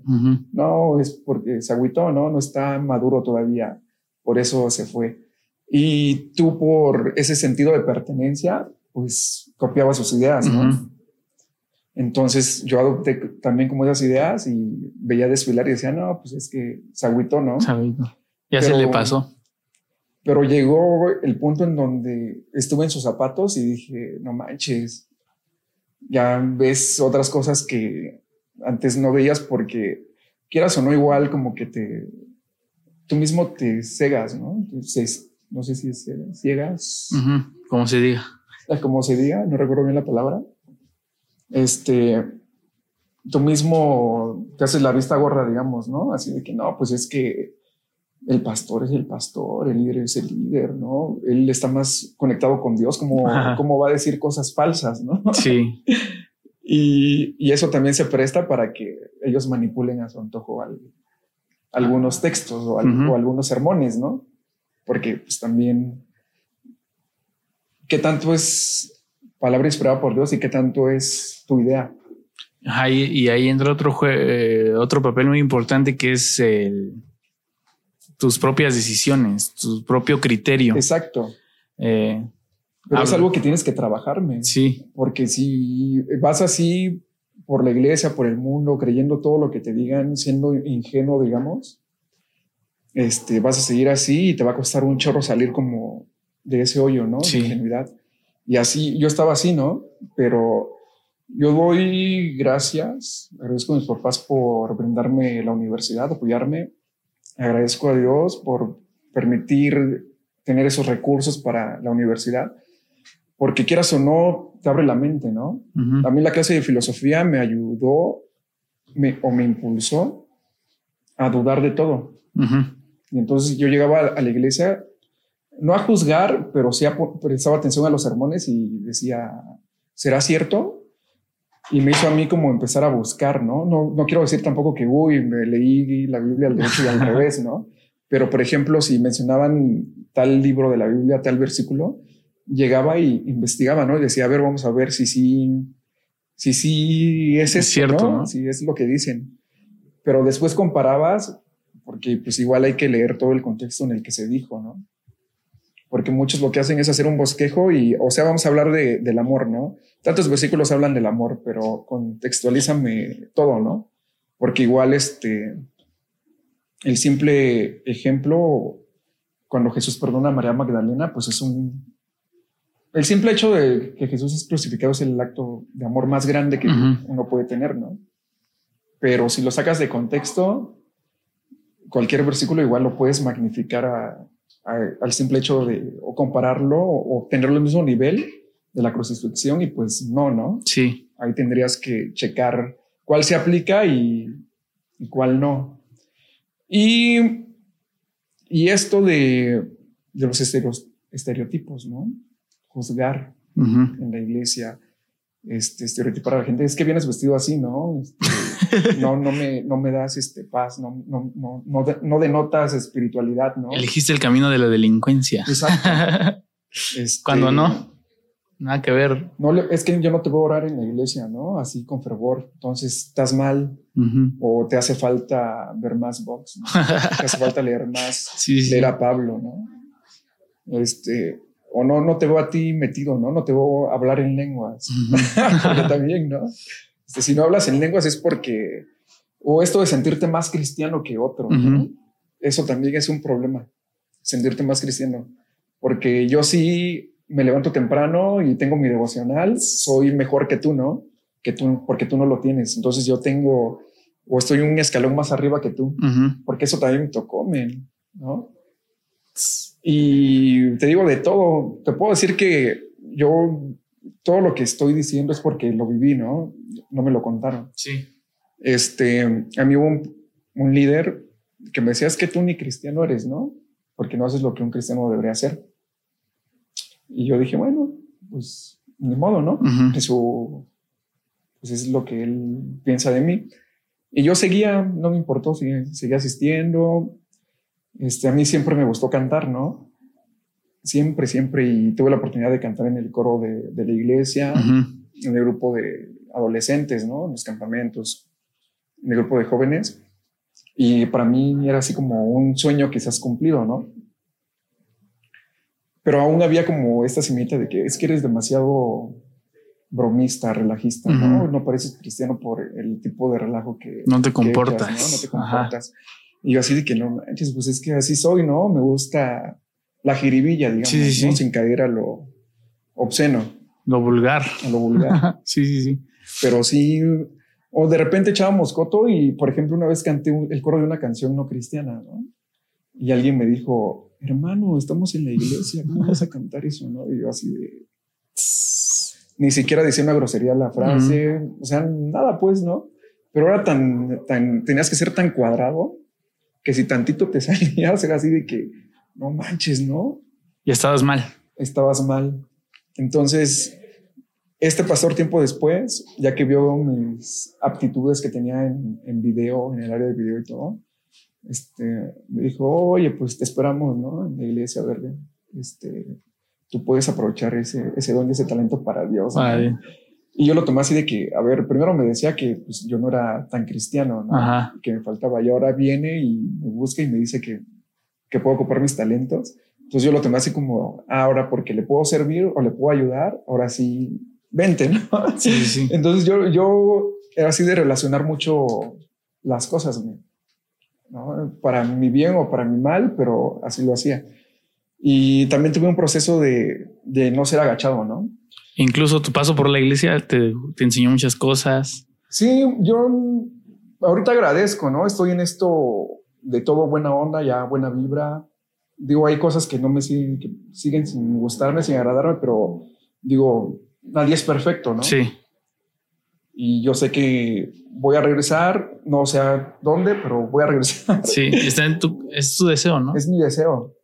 No, es porque se agüitó, ¿no? No está maduro todavía. Por eso se fue. Y tú por ese sentido de pertenencia, pues copiabas sus ideas, ¿no? Entonces yo adopté también como esas ideas y veía desfilar y decía, no, pues es que se agüitó, ¿no? Se Ya se le pasó. Pero llegó el punto en donde estuve en sus zapatos y dije, no manches, ya ves otras cosas que antes no veías porque quieras o no igual como que te, tú mismo te cegas, ¿no? Entonces, no sé si es ciegas. Como se diga. Ah, como se diga, no recuerdo bien la palabra. Este, tú mismo te haces la vista gorra, digamos, ¿no? Así de que no, pues es que el pastor es el pastor, el líder es el líder, ¿no? Él está más conectado con Dios, como, como va a decir cosas falsas, ¿no? Sí. y, y, eso también se presta para que ellos manipulen a su antojo algunos textos o, algunos sermones, ¿no? Porque pues también, ¿qué tanto es palabra inspirada por Dios y qué tanto es tu idea? Ahí, y ahí entra otro, eh, otro papel muy importante que es el tus propias decisiones, tu propio criterio. Exacto. Eh, Pero es algo que tienes que trabajarme. Sí. Porque si vas así por la iglesia, por el mundo, creyendo todo lo que te digan, siendo ingenuo, digamos, este, vas a seguir así y te va a costar un chorro salir como de ese hoyo, ¿no? De ingenuidad. Y así, yo estaba así, ¿no? Pero yo doy gracias, agradezco a mis papás por brindarme la universidad, apoyarme agradezco a Dios por permitir tener esos recursos para la universidad, porque quieras o no, te abre la mente, ¿no? Mí la clase de filosofía me ayudó o me impulsó a dudar de todo. Y entonces yo llegaba a la iglesia, no a juzgar, pero sí prestaba atención a los sermones y decía, ¿será cierto? y me hizo a mí como empezar a buscar, ¿no? No, no quiero decir tampoco que, uy, me leí la Biblia al derecho y al revés, ¿no? Pero, por ejemplo, si mencionaban tal libro de la Biblia, tal versículo, llegaba y investigaba, ¿no? Y decía, a ver, vamos a ver si sí, si sí es, es cierto, ¿no? Si es lo que dicen. Pero después comparabas, porque pues igual hay que leer todo el contexto en el que se dijo, ¿no? Porque muchos lo que hacen es hacer un bosquejo y, o sea, vamos a hablar de, del amor, ¿no? Tantos versículos hablan del amor, pero contextualízame todo, ¿no? Porque igual este, el simple ejemplo, cuando Jesús perdona a María Magdalena, pues es un... El simple hecho de que Jesús es crucificado es el acto de amor más grande que uno puede tener, ¿no? Pero si lo sacas de contexto, cualquier versículo igual lo puedes magnificar a, al simple hecho de o compararlo o, tenerlo al mismo nivel de la crucifixión y pues no, ¿no? Sí. Ahí tendrías que checar cuál se aplica y, cuál no. Y, y esto de, de los estereotipos, ¿no? Juzgar en la iglesia, este, estereotipar a la gente, es que vienes vestido así, ¿no? Este, no, no me, no me das este paz, no, no, no, no, no denotas espiritualidad, ¿no? Elegiste el camino de la delincuencia. Exacto. Este, Cuando no, nada que ver. No, es que yo no te voy a orar en la iglesia, ¿no? Así con fervor. Entonces estás mal o te hace falta ver más box, ¿no? te hace falta leer más, leer a Pablo, ¿no? Este, o no, no te veo a ti metido, ¿no? No te veo hablar en lenguas. porque también, ¿no? Este, si no hablas en lenguas es porque, o esto de sentirte más cristiano que otro, ¿no? Eso también es un problema, sentirte más cristiano. Porque yo sí me levanto temprano y tengo mi devocional, soy mejor que tú, ¿no? Que tú, porque tú no lo tienes. Entonces yo tengo, o estoy un escalón más arriba que tú, porque eso también me tocó, ¿no? Y te digo de todo, te puedo decir que yo todo lo que estoy diciendo es porque lo viví, ¿no? No me lo contaron. Sí. Este, a mí hubo un, un líder que me decía, es que tú ni cristiano eres, ¿no? Porque no haces lo que un cristiano debería hacer. Y yo dije, bueno, pues ni modo, ¿no? Ujú. Eso pues es lo que él piensa de mí. Y yo seguía, no me importó, seguía, seguía asistiendo. Este, a mí siempre me gustó cantar, ¿no? Siempre, siempre. Y tuve la oportunidad de cantar en el coro de, de la iglesia, Ujú. en el grupo de adolescentes, ¿no? En los campamentos, en el grupo de jóvenes. Y para mí era así como un sueño quizás cumplido, ¿no? Pero aún había como esta semillita de que es que eres demasiado bromista, relajista, ¿no? Ujú. No pareces cristiano por el tipo de relajo que... No te comportas. echas, ¿no? No te Ajá. Y yo así de que no manches, pues es que así soy, ¿no? Me gusta la jiribilla, digamos, Sí, sí, ¿no? sí. Sin caer a lo obsceno, Lo vulgar. a lo vulgar. sí, sí, sí. pero sí, o de repente echábamos coto y, por ejemplo, una vez canté un- el coro de una canción no cristiana, ¿no? Y alguien me dijo, hermano, estamos en la iglesia, ¿cómo vas a cantar eso, no? Y yo así de... Ni siquiera decía una grosería la frase, o sea, nada pues, ¿no? Pero era tan, tan, tenías que ser tan cuadrado que si tantito te salías era así de que, no manches, ¿no? Y estabas mal. estabas mal. Entonces, este pastor tiempo después, ya que vio mis aptitudes que tenía en, en video, en el área de video y todo, este, me dijo, oye, pues te esperamos, ¿no? En la iglesia verde. Este, tú puedes aprovechar ese, ese don y ese talento para Dios. ¿no?". Y yo lo tomé así de que, a ver, primero me decía que pues, yo no era tan cristiano, ¿no? Que me faltaba. Y ahora viene y me busca y me dice que, que puedo ocupar mis talentos. Entonces yo lo tomé así como, ah, ahora porque le puedo servir o le puedo ayudar, ahora sí, vente, ¿no? Sí, sí. Entonces yo, yo era así de relacionar mucho las cosas, ¿no? ¿no? Para mi bien o para mi mal, pero así lo hacía. Y también tuve un proceso de, de no ser agachado, ¿no? Incluso tu paso por la iglesia te, te enseñó muchas cosas. Sí, yo ahorita agradezco, ¿no? Estoy en esto de todo buena onda, ya buena vibra. Digo, hay cosas que no me siguen, que siguen sin gustarme, sin agradarme, pero digo, nadie es perfecto, ¿no? Sí. Y yo sé que voy a regresar, no sé a dónde, pero voy a regresar. Sí. Está en tu, es tu deseo, ¿no? es mi deseo.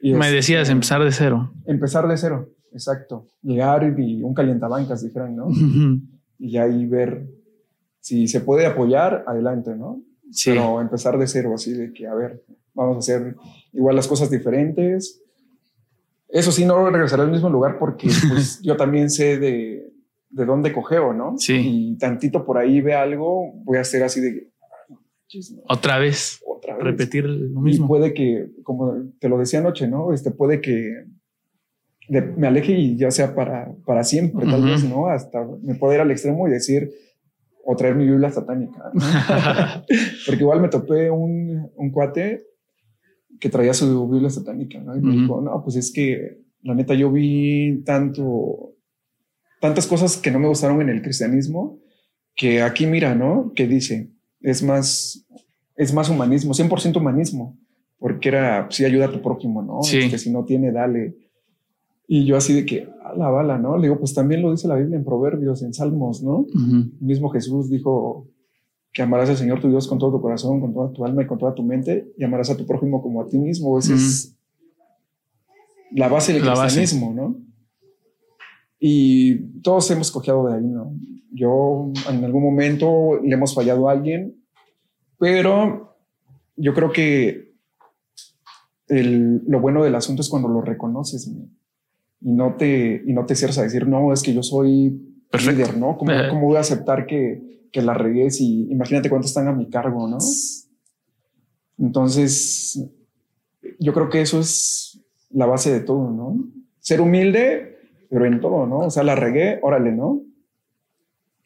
Y Me decías empezar de cero. Empezar de cero, exacto. Llegar y un calientabancas, dijeran, ¿no? Ujú. Y ahí ver si se puede apoyar, adelante, ¿no? Sí. pero empezar de cero, así de que, a ver, vamos a hacer igual las cosas diferentes. Eso sí, no regresaré al mismo lugar porque pues, yo también sé de, de dónde cogeo, ¿no? Sí. Y tantito por ahí ve algo, voy a hacer así de, "Chis, no, Otra vez. otra vez. Repetir lo Y mismo. puede que, como te lo decía anoche, ¿no? Este puede que de- me aleje y ya sea para, para siempre, tal vez, ¿no? Hasta me puedo ir al extremo y decir, o traer mi Biblia satánica. ¿no? Porque igual me topé un, un cuate que traía su Biblia satánica, ¿no? Y me Ujú. dijo, no, pues es que la neta yo vi tanto, tantas cosas que no me gustaron en el cristianismo, que aquí mira, ¿no? Que dice, es más, es más humanismo, 100% humanismo, porque era, sí, ayuda a tu prójimo, ¿no? Sí. Este, si no tiene, dale. Y yo así de que, a la bala, ¿no? Le digo, pues también lo dice la Biblia en Proverbios, en Salmos, ¿no? Ujú. El mismo Jesús dijo que amarás al Señor tu Dios con todo tu corazón, con toda tu alma y con toda tu mente, y amarás a tu prójimo como a ti mismo. Esa es la base del La base. cristianismo, ¿no? Y todos hemos cojeado de ahí, ¿no? Yo en algún momento le hemos fallado a alguien, pero yo creo que el- lo bueno del asunto es cuando lo reconoces ¿no? Y no te y no te cierras a decir no es que yo soy Perfecto. líder, ¿no? ¿Cómo, Ajá. cómo voy a aceptar que, que la regué si imagínate cuántos están a mi cargo, ¿no? Entonces, yo creo que eso es la base de todo, ¿no? Ser humilde, pero en todo, ¿no? O sea, la regué, órale, ¿no?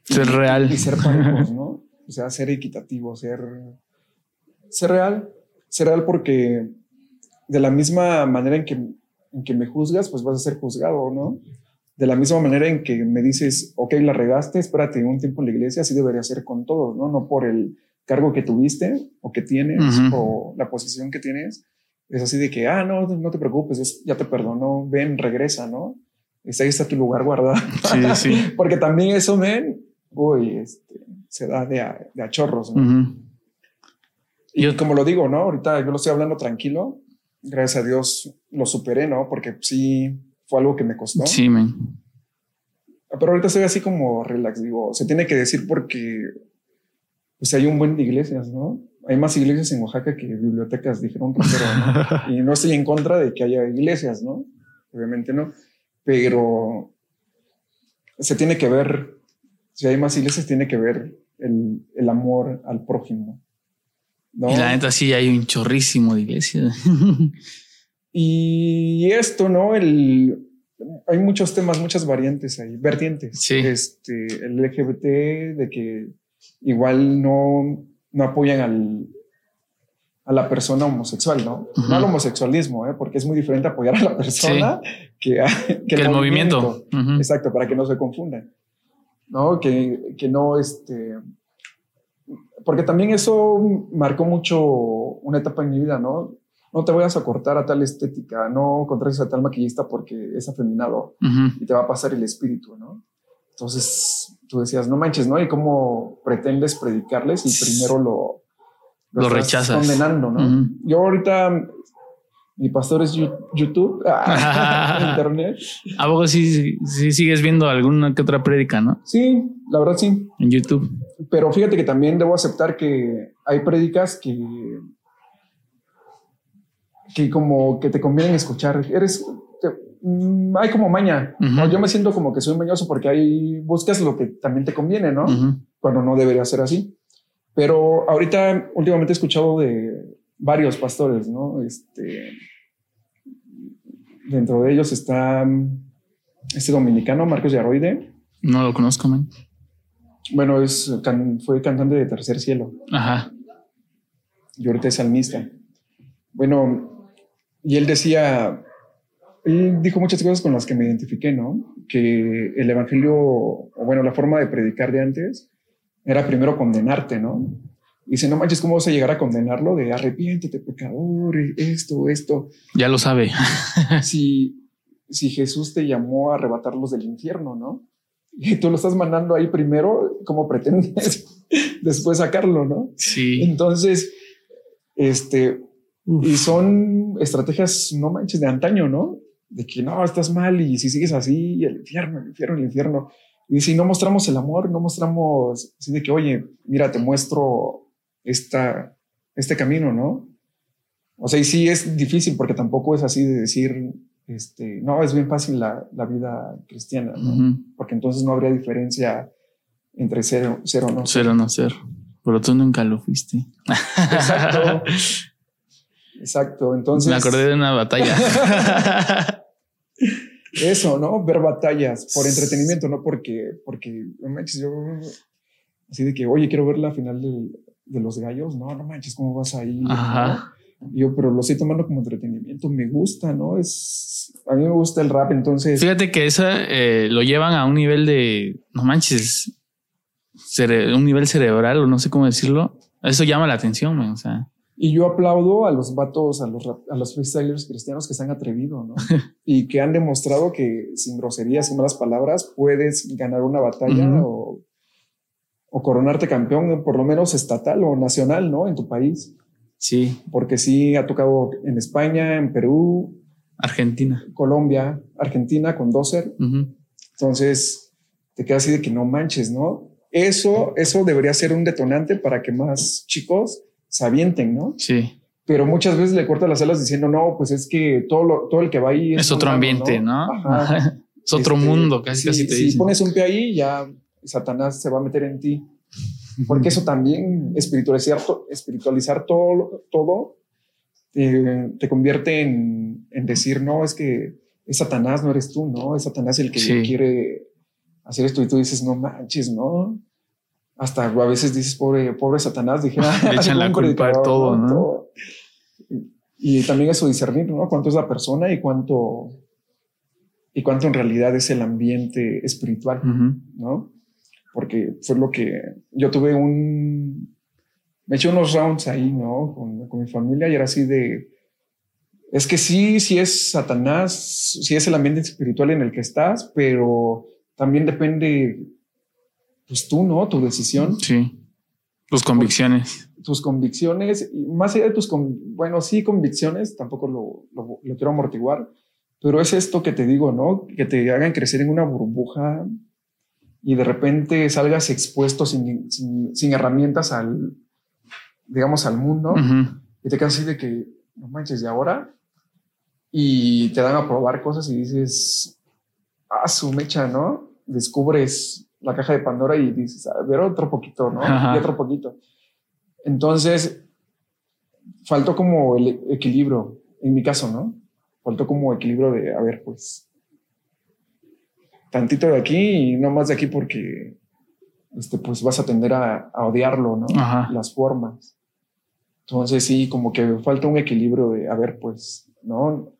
Ser real. Y ser parejos, ¿no? O sea, ser equitativo, ser, ser real, ser real porque de la misma manera en que, en que me juzgas, pues vas a ser juzgado, ¿no? De la misma manera en que me dices, ok, la regaste, espérate un tiempo en la iglesia, así debería ser con todos, ¿no? No por el cargo que tuviste o que tienes o la posición que tienes, es así de que, ah, no, no te preocupes, ya te perdonó, ven, regresa, ¿no? Este, ahí está tu lugar guardado. Sí, sí. Porque también eso, men, uy, este, se da de a, de chorros, ¿no? Y yo, como lo digo, ¿no? Ahorita yo lo estoy hablando tranquilo. Gracias a Dios lo superé, ¿no? Porque sí fue algo que me costó. Sí, men. Pero ahorita estoy así como relax, digo, se tiene que decir porque pues hay un buen de iglesias, ¿no? Hay más iglesias en Oaxaca que bibliotecas, dijeron, pero ¿no? y no estoy en contra de que haya iglesias, ¿no? Obviamente no, pero se tiene que ver, si hay más iglesias, tiene que ver el, el amor al prójimo. ¿No? Y la neta sí hay un chorrísimo de iglesias. y esto, ¿no? El, hay muchos temas, muchas variantes ahí, vertientes. Sí. Este, el LGBT, de que igual no, no apoyan al, a la persona homosexual, ¿no? No al homosexualismo, ¿eh? porque es muy diferente apoyar a la persona que, que, el, movimiento. Exacto, para que no se confundan. ¿No? Que, que no, este. Porque también eso marcó mucho una etapa en mi vida, ¿no? no te vayas a cortar a tal estética, no contrates a tal maquillista porque es afeminado y te va a pasar el espíritu, ¿no? Entonces tú decías, no manches, ¿no? Y cómo pretendes predicarles y primero lo, lo, rechazas. Condenando, ¿no? Yo ahorita, mi pastor es YouTube, Internet. ¿A vos sí, sí, sigues viendo alguna que otra prédica, no? Sí, la verdad sí. En YouTube. Pero fíjate que también debo aceptar que hay prédicas que que como que te conviene escuchar. Eres, mm, hay como maña. Yo me siento como que soy mañoso porque ahí buscas lo que también te conviene, ¿no? Cuando no debería ser así. Pero ahorita últimamente he escuchado de varios pastores, ¿no? Este, dentro de ellos está este dominicano, Marcos Yarroide. No lo conozco, man. Bueno, es, fue cantante de Tercer Cielo. Ajá. Y ahorita es salmista. Bueno, y él decía, él dijo muchas cosas con las que me identifiqué, ¿no? Que el evangelio, o bueno, la forma de predicar de antes era primero condenarte, ¿no? Y dice, no manches, ¿cómo vas a llegar a condenarlo? De arrepiéntete, pecador, esto, esto. Ya lo sabe. si, si Jesús te llamó a arrebatarlos del infierno, ¿no? Y tú lo estás mandando ahí primero, ¿cómo pretendes después sacarlo, no? Sí. Entonces, este, y son estrategias, no manches, de antaño, ¿no? De que no, estás mal y si sigues así, el infierno, el infierno, el infierno. Y si no mostramos el amor, no mostramos así de que, oye, mira, te muestro esta, este camino, ¿no? O sea, y sí es difícil porque tampoco es así de decir, este, no, es bien fácil la, la vida cristiana, ¿no? Porque entonces no habría diferencia entre ser, o no. Ser o no ser. Pero tú nunca lo fuiste. Exacto. Exacto. Entonces. Me acordé de una batalla. Eso, ¿no? Ver batallas por entretenimiento, no porque, porque, no manches, yo, así de que, oye, quiero ver la final de, los gallos. No, no manches, ¿cómo vas ahí? Ajá. Yo, pero lo estoy tomando como entretenimiento. Me gusta, ¿no? Es, a mí me gusta el rap, entonces. Fíjate que esa eh, lo llevan a un nivel de, no manches, un nivel cerebral o no sé cómo decirlo. Eso llama la atención, o sea. Y yo aplaudo a los vatos, a los, a los freestylers cristianos que se han atrevido, ¿no? y que han demostrado que sin groserías y malas palabras puedes ganar una batalla o, o, coronarte campeón, por lo menos estatal o nacional, ¿no? En tu país. Sí. Porque sí ha tocado en España, en Perú. Argentina. Colombia, Argentina con Doser. Entonces te queda así de que no manches, ¿no? Eso, eso debería ser un detonante para que más chicos se avienten, ¿no? Sí. Pero muchas veces le corta las alas diciendo, no, pues es que todo, lo, todo el que va ahí es, otro ambiente, ¿no? es otro este, mundo, casi, casi te Si pones un pie ahí, ya Satanás se va a meter en ti. Porque eso también, espiritualizar, espiritualizar todo, todo te convierte en, en, decir, no, es que es Satanás, no eres tú, ¿no? Es Satanás el que quiere hacer esto y tú dices, no manches, ¿no? hasta a veces dices, pobre, pobre Satanás, dijera, le echan la culpa de todo, ¿no? Y también eso discernir, ¿no? Cuánto es la persona y cuánto, y cuánto en realidad es el ambiente espiritual, ¿no? Porque fue lo que yo tuve un, me eché unos rounds ahí, ¿no? Con, con mi familia y era así de, es que sí, sí es Satanás, sí es el ambiente espiritual en el que estás, pero también depende, pues tú, ¿no? Tu decisión. Sí. Tus convicciones. Tus convicciones, más allá de tus, bueno, sí, convicciones, tampoco lo, lo, lo quiero amortiguar, pero es esto que te digo, ¿no? Que te hagan crecer en una burbuja y de repente salgas expuesto sin, sin, sin herramientas al, digamos, al mundo y te quedas así de que, no manches, ¿y ahora? Y te dan a probar cosas y dices, ah, su mecha, ¿no? Descubres la caja de Pandora y dices, a ver, otro poquito, ¿no? Y otro poquito. Entonces, faltó como el equilibrio, en mi caso, ¿no? faltó como equilibrio de, a ver, pues, tantito de aquí y no más de aquí porque, este, pues vas a tender a, odiarlo, ¿no? Las formas. Entonces sí, como que falta un equilibrio de, a ver, pues, ¿no?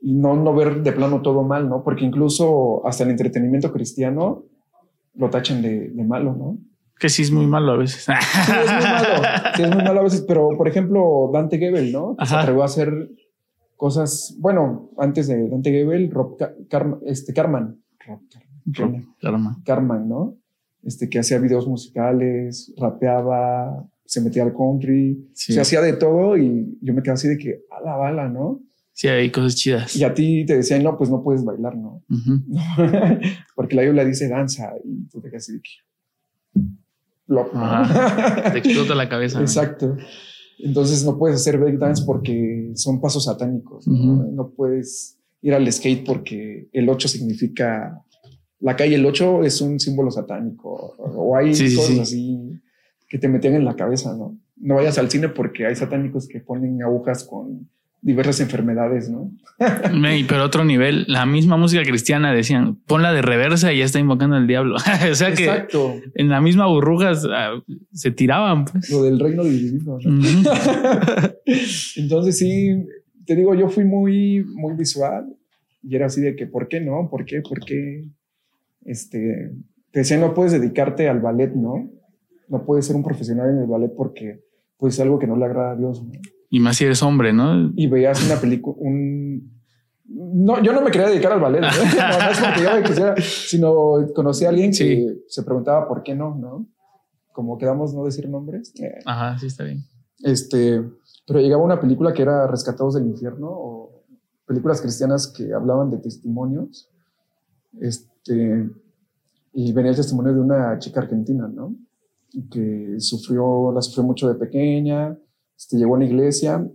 Y no, no ver de plano todo mal, ¿no? Porque incluso hasta el entretenimiento cristiano lo tachan de, malo, ¿no? Que sí es muy malo a veces. Sí, es muy malo. Sí, es muy malo a veces. Pero, por ejemplo, Dante Gebel, ¿no? se atrevió a hacer cosas, bueno, antes de Dante Gebel, Rob este, Carman, Carman. Carman, ¿no? Este, que hacía videos musicales, rapeaba, se metía al country, se hacía de todo y yo me quedaba así de que a la bala, ¿no? Sí, hay cosas chidas. Y a ti te decían, no, pues no puedes bailar, ¿no? Porque la Biblia dice danza y tú te quedas así de que... Loco. Te explota la cabeza. Exacto. Entonces no puedes hacer breakdance porque son pasos satánicos. ¿no? puedes ir al skate porque el 8 significa la calle el 8 es un símbolo satánico o hay cosas así que te meten en la cabeza, ¿no? No vayas al cine porque hay satánicos que ponen agujas con diversas enfermedades, ¿no? pero otro nivel, la misma música cristiana decían, ponla de reversa y ya está invocando al diablo. o sea que en la misma burrujas ah, se tiraban. Pues. Lo del reino dividido. Entonces sí, te digo, yo fui muy, muy visual y era así de que, ¿por qué no? ¿Por qué? ¿Por qué? Este, te decía, no puedes dedicarte al ballet, ¿no? No puedes ser un profesional en el ballet porque pues es algo que no le agrada a Dios. ¿no? Y más si eres hombre, ¿no? Y veías una película, un... No, yo no me quería dedicar al ballet, ¿no? no, es porque yo me quisiera, sino conocí a alguien que se preguntaba por qué no, ¿no? Como quedamos no decir nombres. Eh. Ajá, sí, está bien. Este, pero llegaba una película que era Rescatados del Infierno o películas cristianas que hablaban de testimonios. Este, y venía el testimonio de una chica argentina, ¿no? Que sufrió, la sufrió mucho de pequeña, este, llegó a la iglesia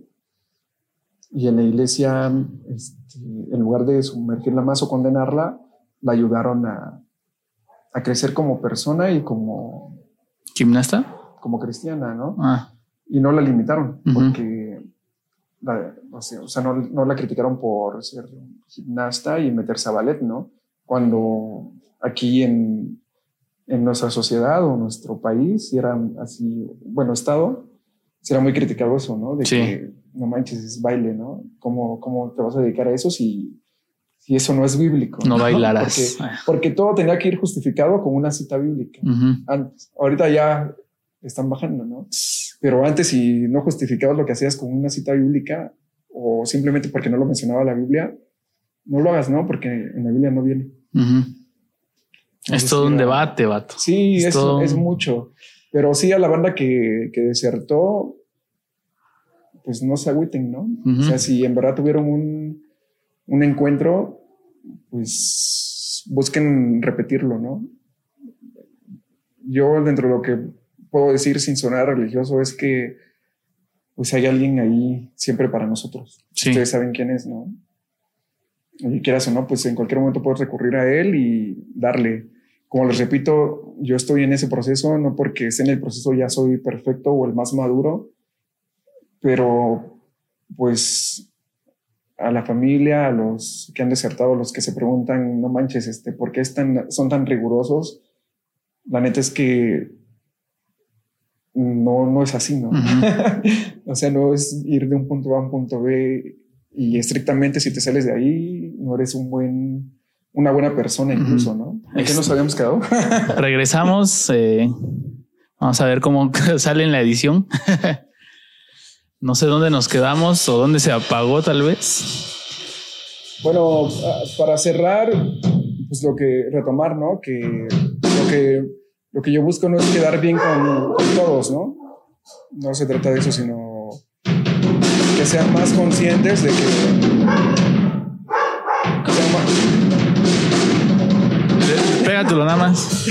y en la iglesia, este, en lugar de sumergirla más o condenarla, la ayudaron a, a crecer como persona y como... ¿Gimnasta? Como cristiana, ¿no? Ah. Y no la limitaron porque... o sea, no, no, la criticaron por ser gimnasta y meterse a ballet, ¿no? Cuando aquí en, en nuestra sociedad o nuestro país, si eran así, bueno, estado, será muy criticado eso, ¿no? De que no manches, es baile, ¿no? ¿Cómo, ¿Cómo te vas a dedicar a eso si, si eso no es bíblico? No, bailarás. Porque, porque, todo tenía que ir justificado con una cita bíblica. antes, ahorita ya están bajando, ¿no? Pero antes, si no justificabas lo que hacías con una cita bíblica o simplemente porque no lo mencionaba la Biblia, no lo hagas, ¿no? Porque en la Biblia no viene. es todo un debate, vato. Sí, es, es mucho. Pero sí a la banda que, que desertó, pues no se agüiten, ¿no? O sea, si en verdad tuvieron un, un encuentro, pues busquen repetirlo, ¿no? Yo dentro de lo que puedo decir sin sonar religioso es que pues hay alguien ahí siempre para nosotros. Ustedes saben quién es, ¿no? Y quieras o no, pues en cualquier momento puedes recurrir a él y darle como les repito, yo estoy en ese proceso, no porque esté en el proceso ya soy perfecto o el más maduro, pero pues a la familia, a los que han desertado, los que se preguntan, no manches, este, ¿por qué están, son tan rigurosos? La neta es que no, no es así, ¿no? o sea, no es ir de un punto A a un punto B y estrictamente si te sales de ahí, no eres un buen una buena persona incluso, ¿no? ¿En qué nos habíamos quedado? Regresamos. Eh, vamos a ver cómo sale en la edición. no sé dónde nos quedamos o dónde se apagó tal vez. Bueno, ah, para cerrar, pues lo que retomar, ¿no? Que lo que, lo que yo busco no es quedar bien con, todos, ¿no? No se trata de eso, sino que sean más conscientes de que, que sean más, Pégatelo nada más.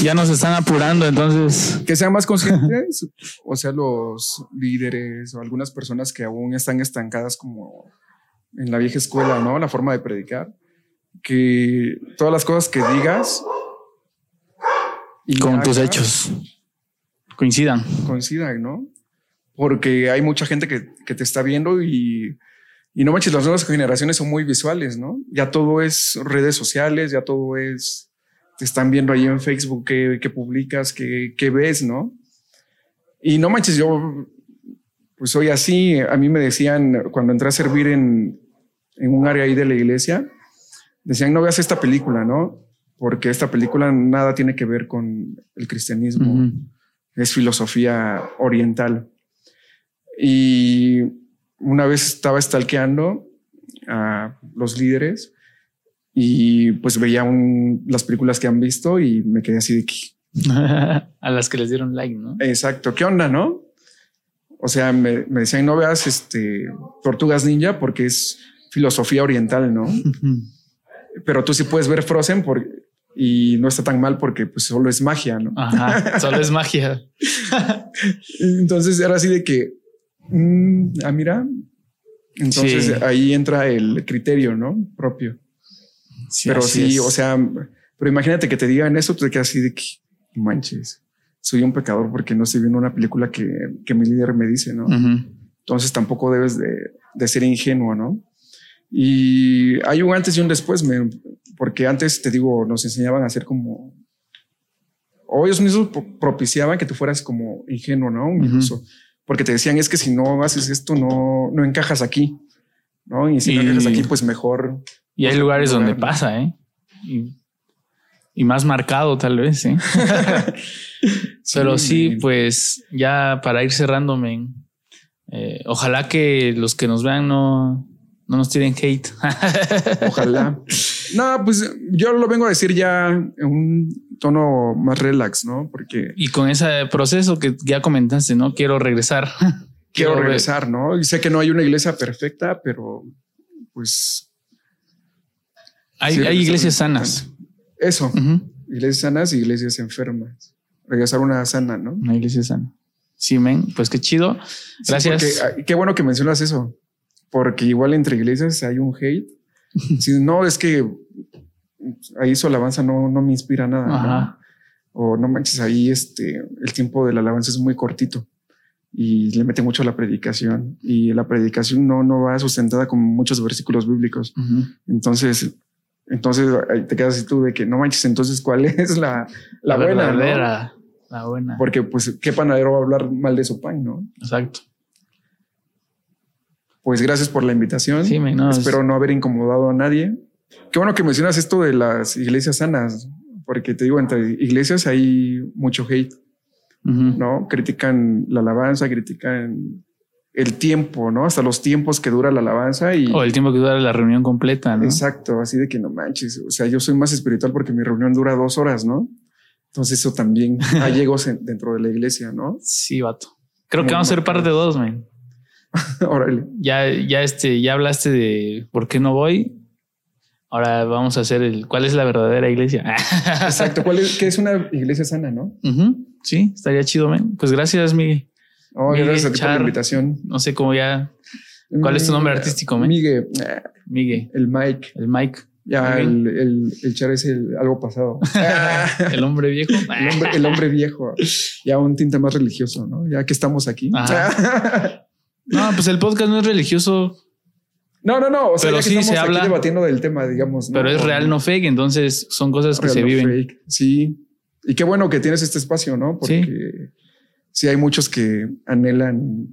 Ya nos están apurando, entonces. que sean más conscientes, o sea, los líderes o algunas personas que aún están estancadas como en la vieja escuela, ¿no? La forma de predicar, que todas las cosas que digas y Con tus hechos. Coincidan. coincidan, ¿no? Porque hay mucha gente que, que te está viendo y, y no manches, las nuevas generaciones son muy visuales, ¿no? Ya todo es redes sociales, ya todo es, te están viendo ahí en Facebook que, que publicas, que, que ves, ¿no? Y no manches, yo pues soy así. A mí me decían cuando entré a servir en, en un área ahí de la iglesia, decían, no veas esta película, ¿no? Porque esta película nada tiene que ver con el cristianismo, es filosofía oriental. Y una vez estaba stalkeando a los líderes y pues veía un- las películas que han visto y me quedé así de que, a las que les dieron like, ¿no? exacto, ¿qué onda, no? O sea, me, me decían, no veas este Tortugas Ninja porque es filosofía oriental, ¿no? Pero tú sí puedes ver Frozen por- y no está tan mal porque pues solo es magia, ¿no? Ajá, solo es magia. Entonces era así de que, mm, ah, mira. Entonces Sí. ahí entra el criterio, ¿no? Propio. Sí, pero sí, es. o sea, pero imagínate que te digan eso, tú te quedas así de que manches, soy un pecador porque no estoy viendo una película que, que mi líder me dice, ¿no? Entonces tampoco debes de, de ser ingenuo, ¿no? Y hay un antes y un después, me- porque antes te digo, nos enseñaban a hacer como, o ellos mismos pro- propiciaban que tú fueras como ingenuo, ¿no? Un Ujú. iluso. porque te decían es que si no haces esto, no, no encajas aquí, ¿no? Y si no encajas aquí, pues mejor. Y hay lugares lugar, donde ¿no? pasa, ¿eh? Y, y más marcado tal vez, ¿eh? Pero sí, pues ya para ir cerrando, men, eh, ojalá que los que nos vean no, no nos tiren hate. Ojalá. no, pues yo lo vengo a decir ya en un tono más relax, ¿no? Porque y con ese proceso que ya comentaste, ¿no? Quiero regresar. quiero regresar, ¿no? Y sé que no hay una iglesia perfecta, pero pues Hay, Sí, iglesias sanas. eso, iglesias sanas y iglesias enfermas. Regresar a una sana, ¿no? Una iglesia sana. Sí, men, pues qué chido. Sí, Gracias. porque, ah, qué bueno que mencionas eso, porque igual entre iglesias hay un hate. Si no, es que ahí su alabanza no, no me inspira nada. ¿no? O no manches, ahí este, el tiempo de la alabanza es muy cortito y le mete mucho a la predicación y la predicación no, no va sustentada con muchos versículos bíblicos. Ujú. Entonces, entonces ahí te quedas así tú de que no manches, entonces cuál es la, la, buena, ¿no? La buena. Porque pues qué panadero va a hablar mal de su pan, ¿no? Exacto. Pues gracias por la invitación. Sí, no, Espero no haber incomodado a nadie. Qué bueno que mencionas esto de las iglesias sanas, porque te digo, entre iglesias hay mucho hate. ¿no? Critican la alabanza, critican el tiempo, ¿no? Hasta los tiempos que dura la alabanza y... O el tiempo que dura la reunión completa, ¿no? Exacto, así de que no manches. O sea, yo soy más espiritual porque mi reunión dura dos horas, ¿no? Entonces eso también hay egos en- dentro de la iglesia, ¿no? Sí, vato. Creo que vamos a ser parte dos, man. Órale. Ya, ya este, ya hablaste de por qué no voy. Ahora vamos a hacer el cuál es la verdadera iglesia. Exacto. ¿Cuál es? ¿Qué es una iglesia sana, no? Ujú. Sí, estaría chido, man. Pues gracias, Miguel. Oh, Miguel gracias a ti por la Char. invitación. No sé cómo ya. ¿Cuál es tu nombre artístico, men? Miguel. eh, Miguel, El Mike. el Mike, Ya el, el, el char es el, algo pasado. el hombre viejo. el, hombre, el hombre viejo. Ya un tinte más religioso, ¿no? Ya que estamos aquí. No, pues el podcast no es religioso, no, no, no. O sea, Pero sí se habla. debatiendo del tema, digamos. ¿no? pero es real, no fake. Entonces son cosas que Real, se no viven. fake. Sí. Y qué bueno que tienes este espacio, ¿no? Porque sí, hay muchos que anhelan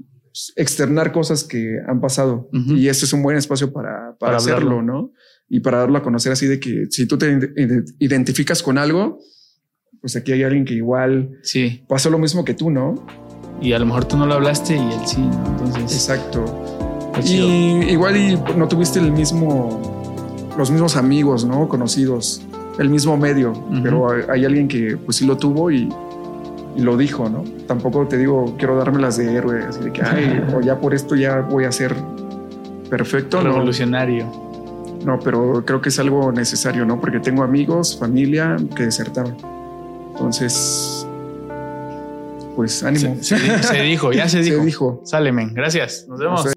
externar cosas que han pasado Ujú. y este es un buen espacio para, para, Para hacerlo, hablarlo. ¿no? Y para darlo a conocer así de que si tú te ide- identificas con algo, pues aquí hay alguien que igual Sí. pasó lo mismo que tú, ¿no? Y a lo mejor tú no lo hablaste y él sí, ¿no? Entonces, Exacto. Y igual y no tuviste el mismo, los mismos amigos, ¿no? Conocidos, el mismo medio, pero hay, alguien que pues sí lo tuvo y, y lo dijo, ¿no? Tampoco te digo, quiero dármelas de héroe, así de que, ay, o ya por esto ya voy a ser perfecto, ¿no? revolucionario. No, pero creo que es algo necesario, ¿no? Porque tengo amigos, familia que desertaron. Entonces, pues ánimo. Se, se se dijo, ya se Se dijo. dijo. Sale, men. Gracias. Nos vemos. O sea,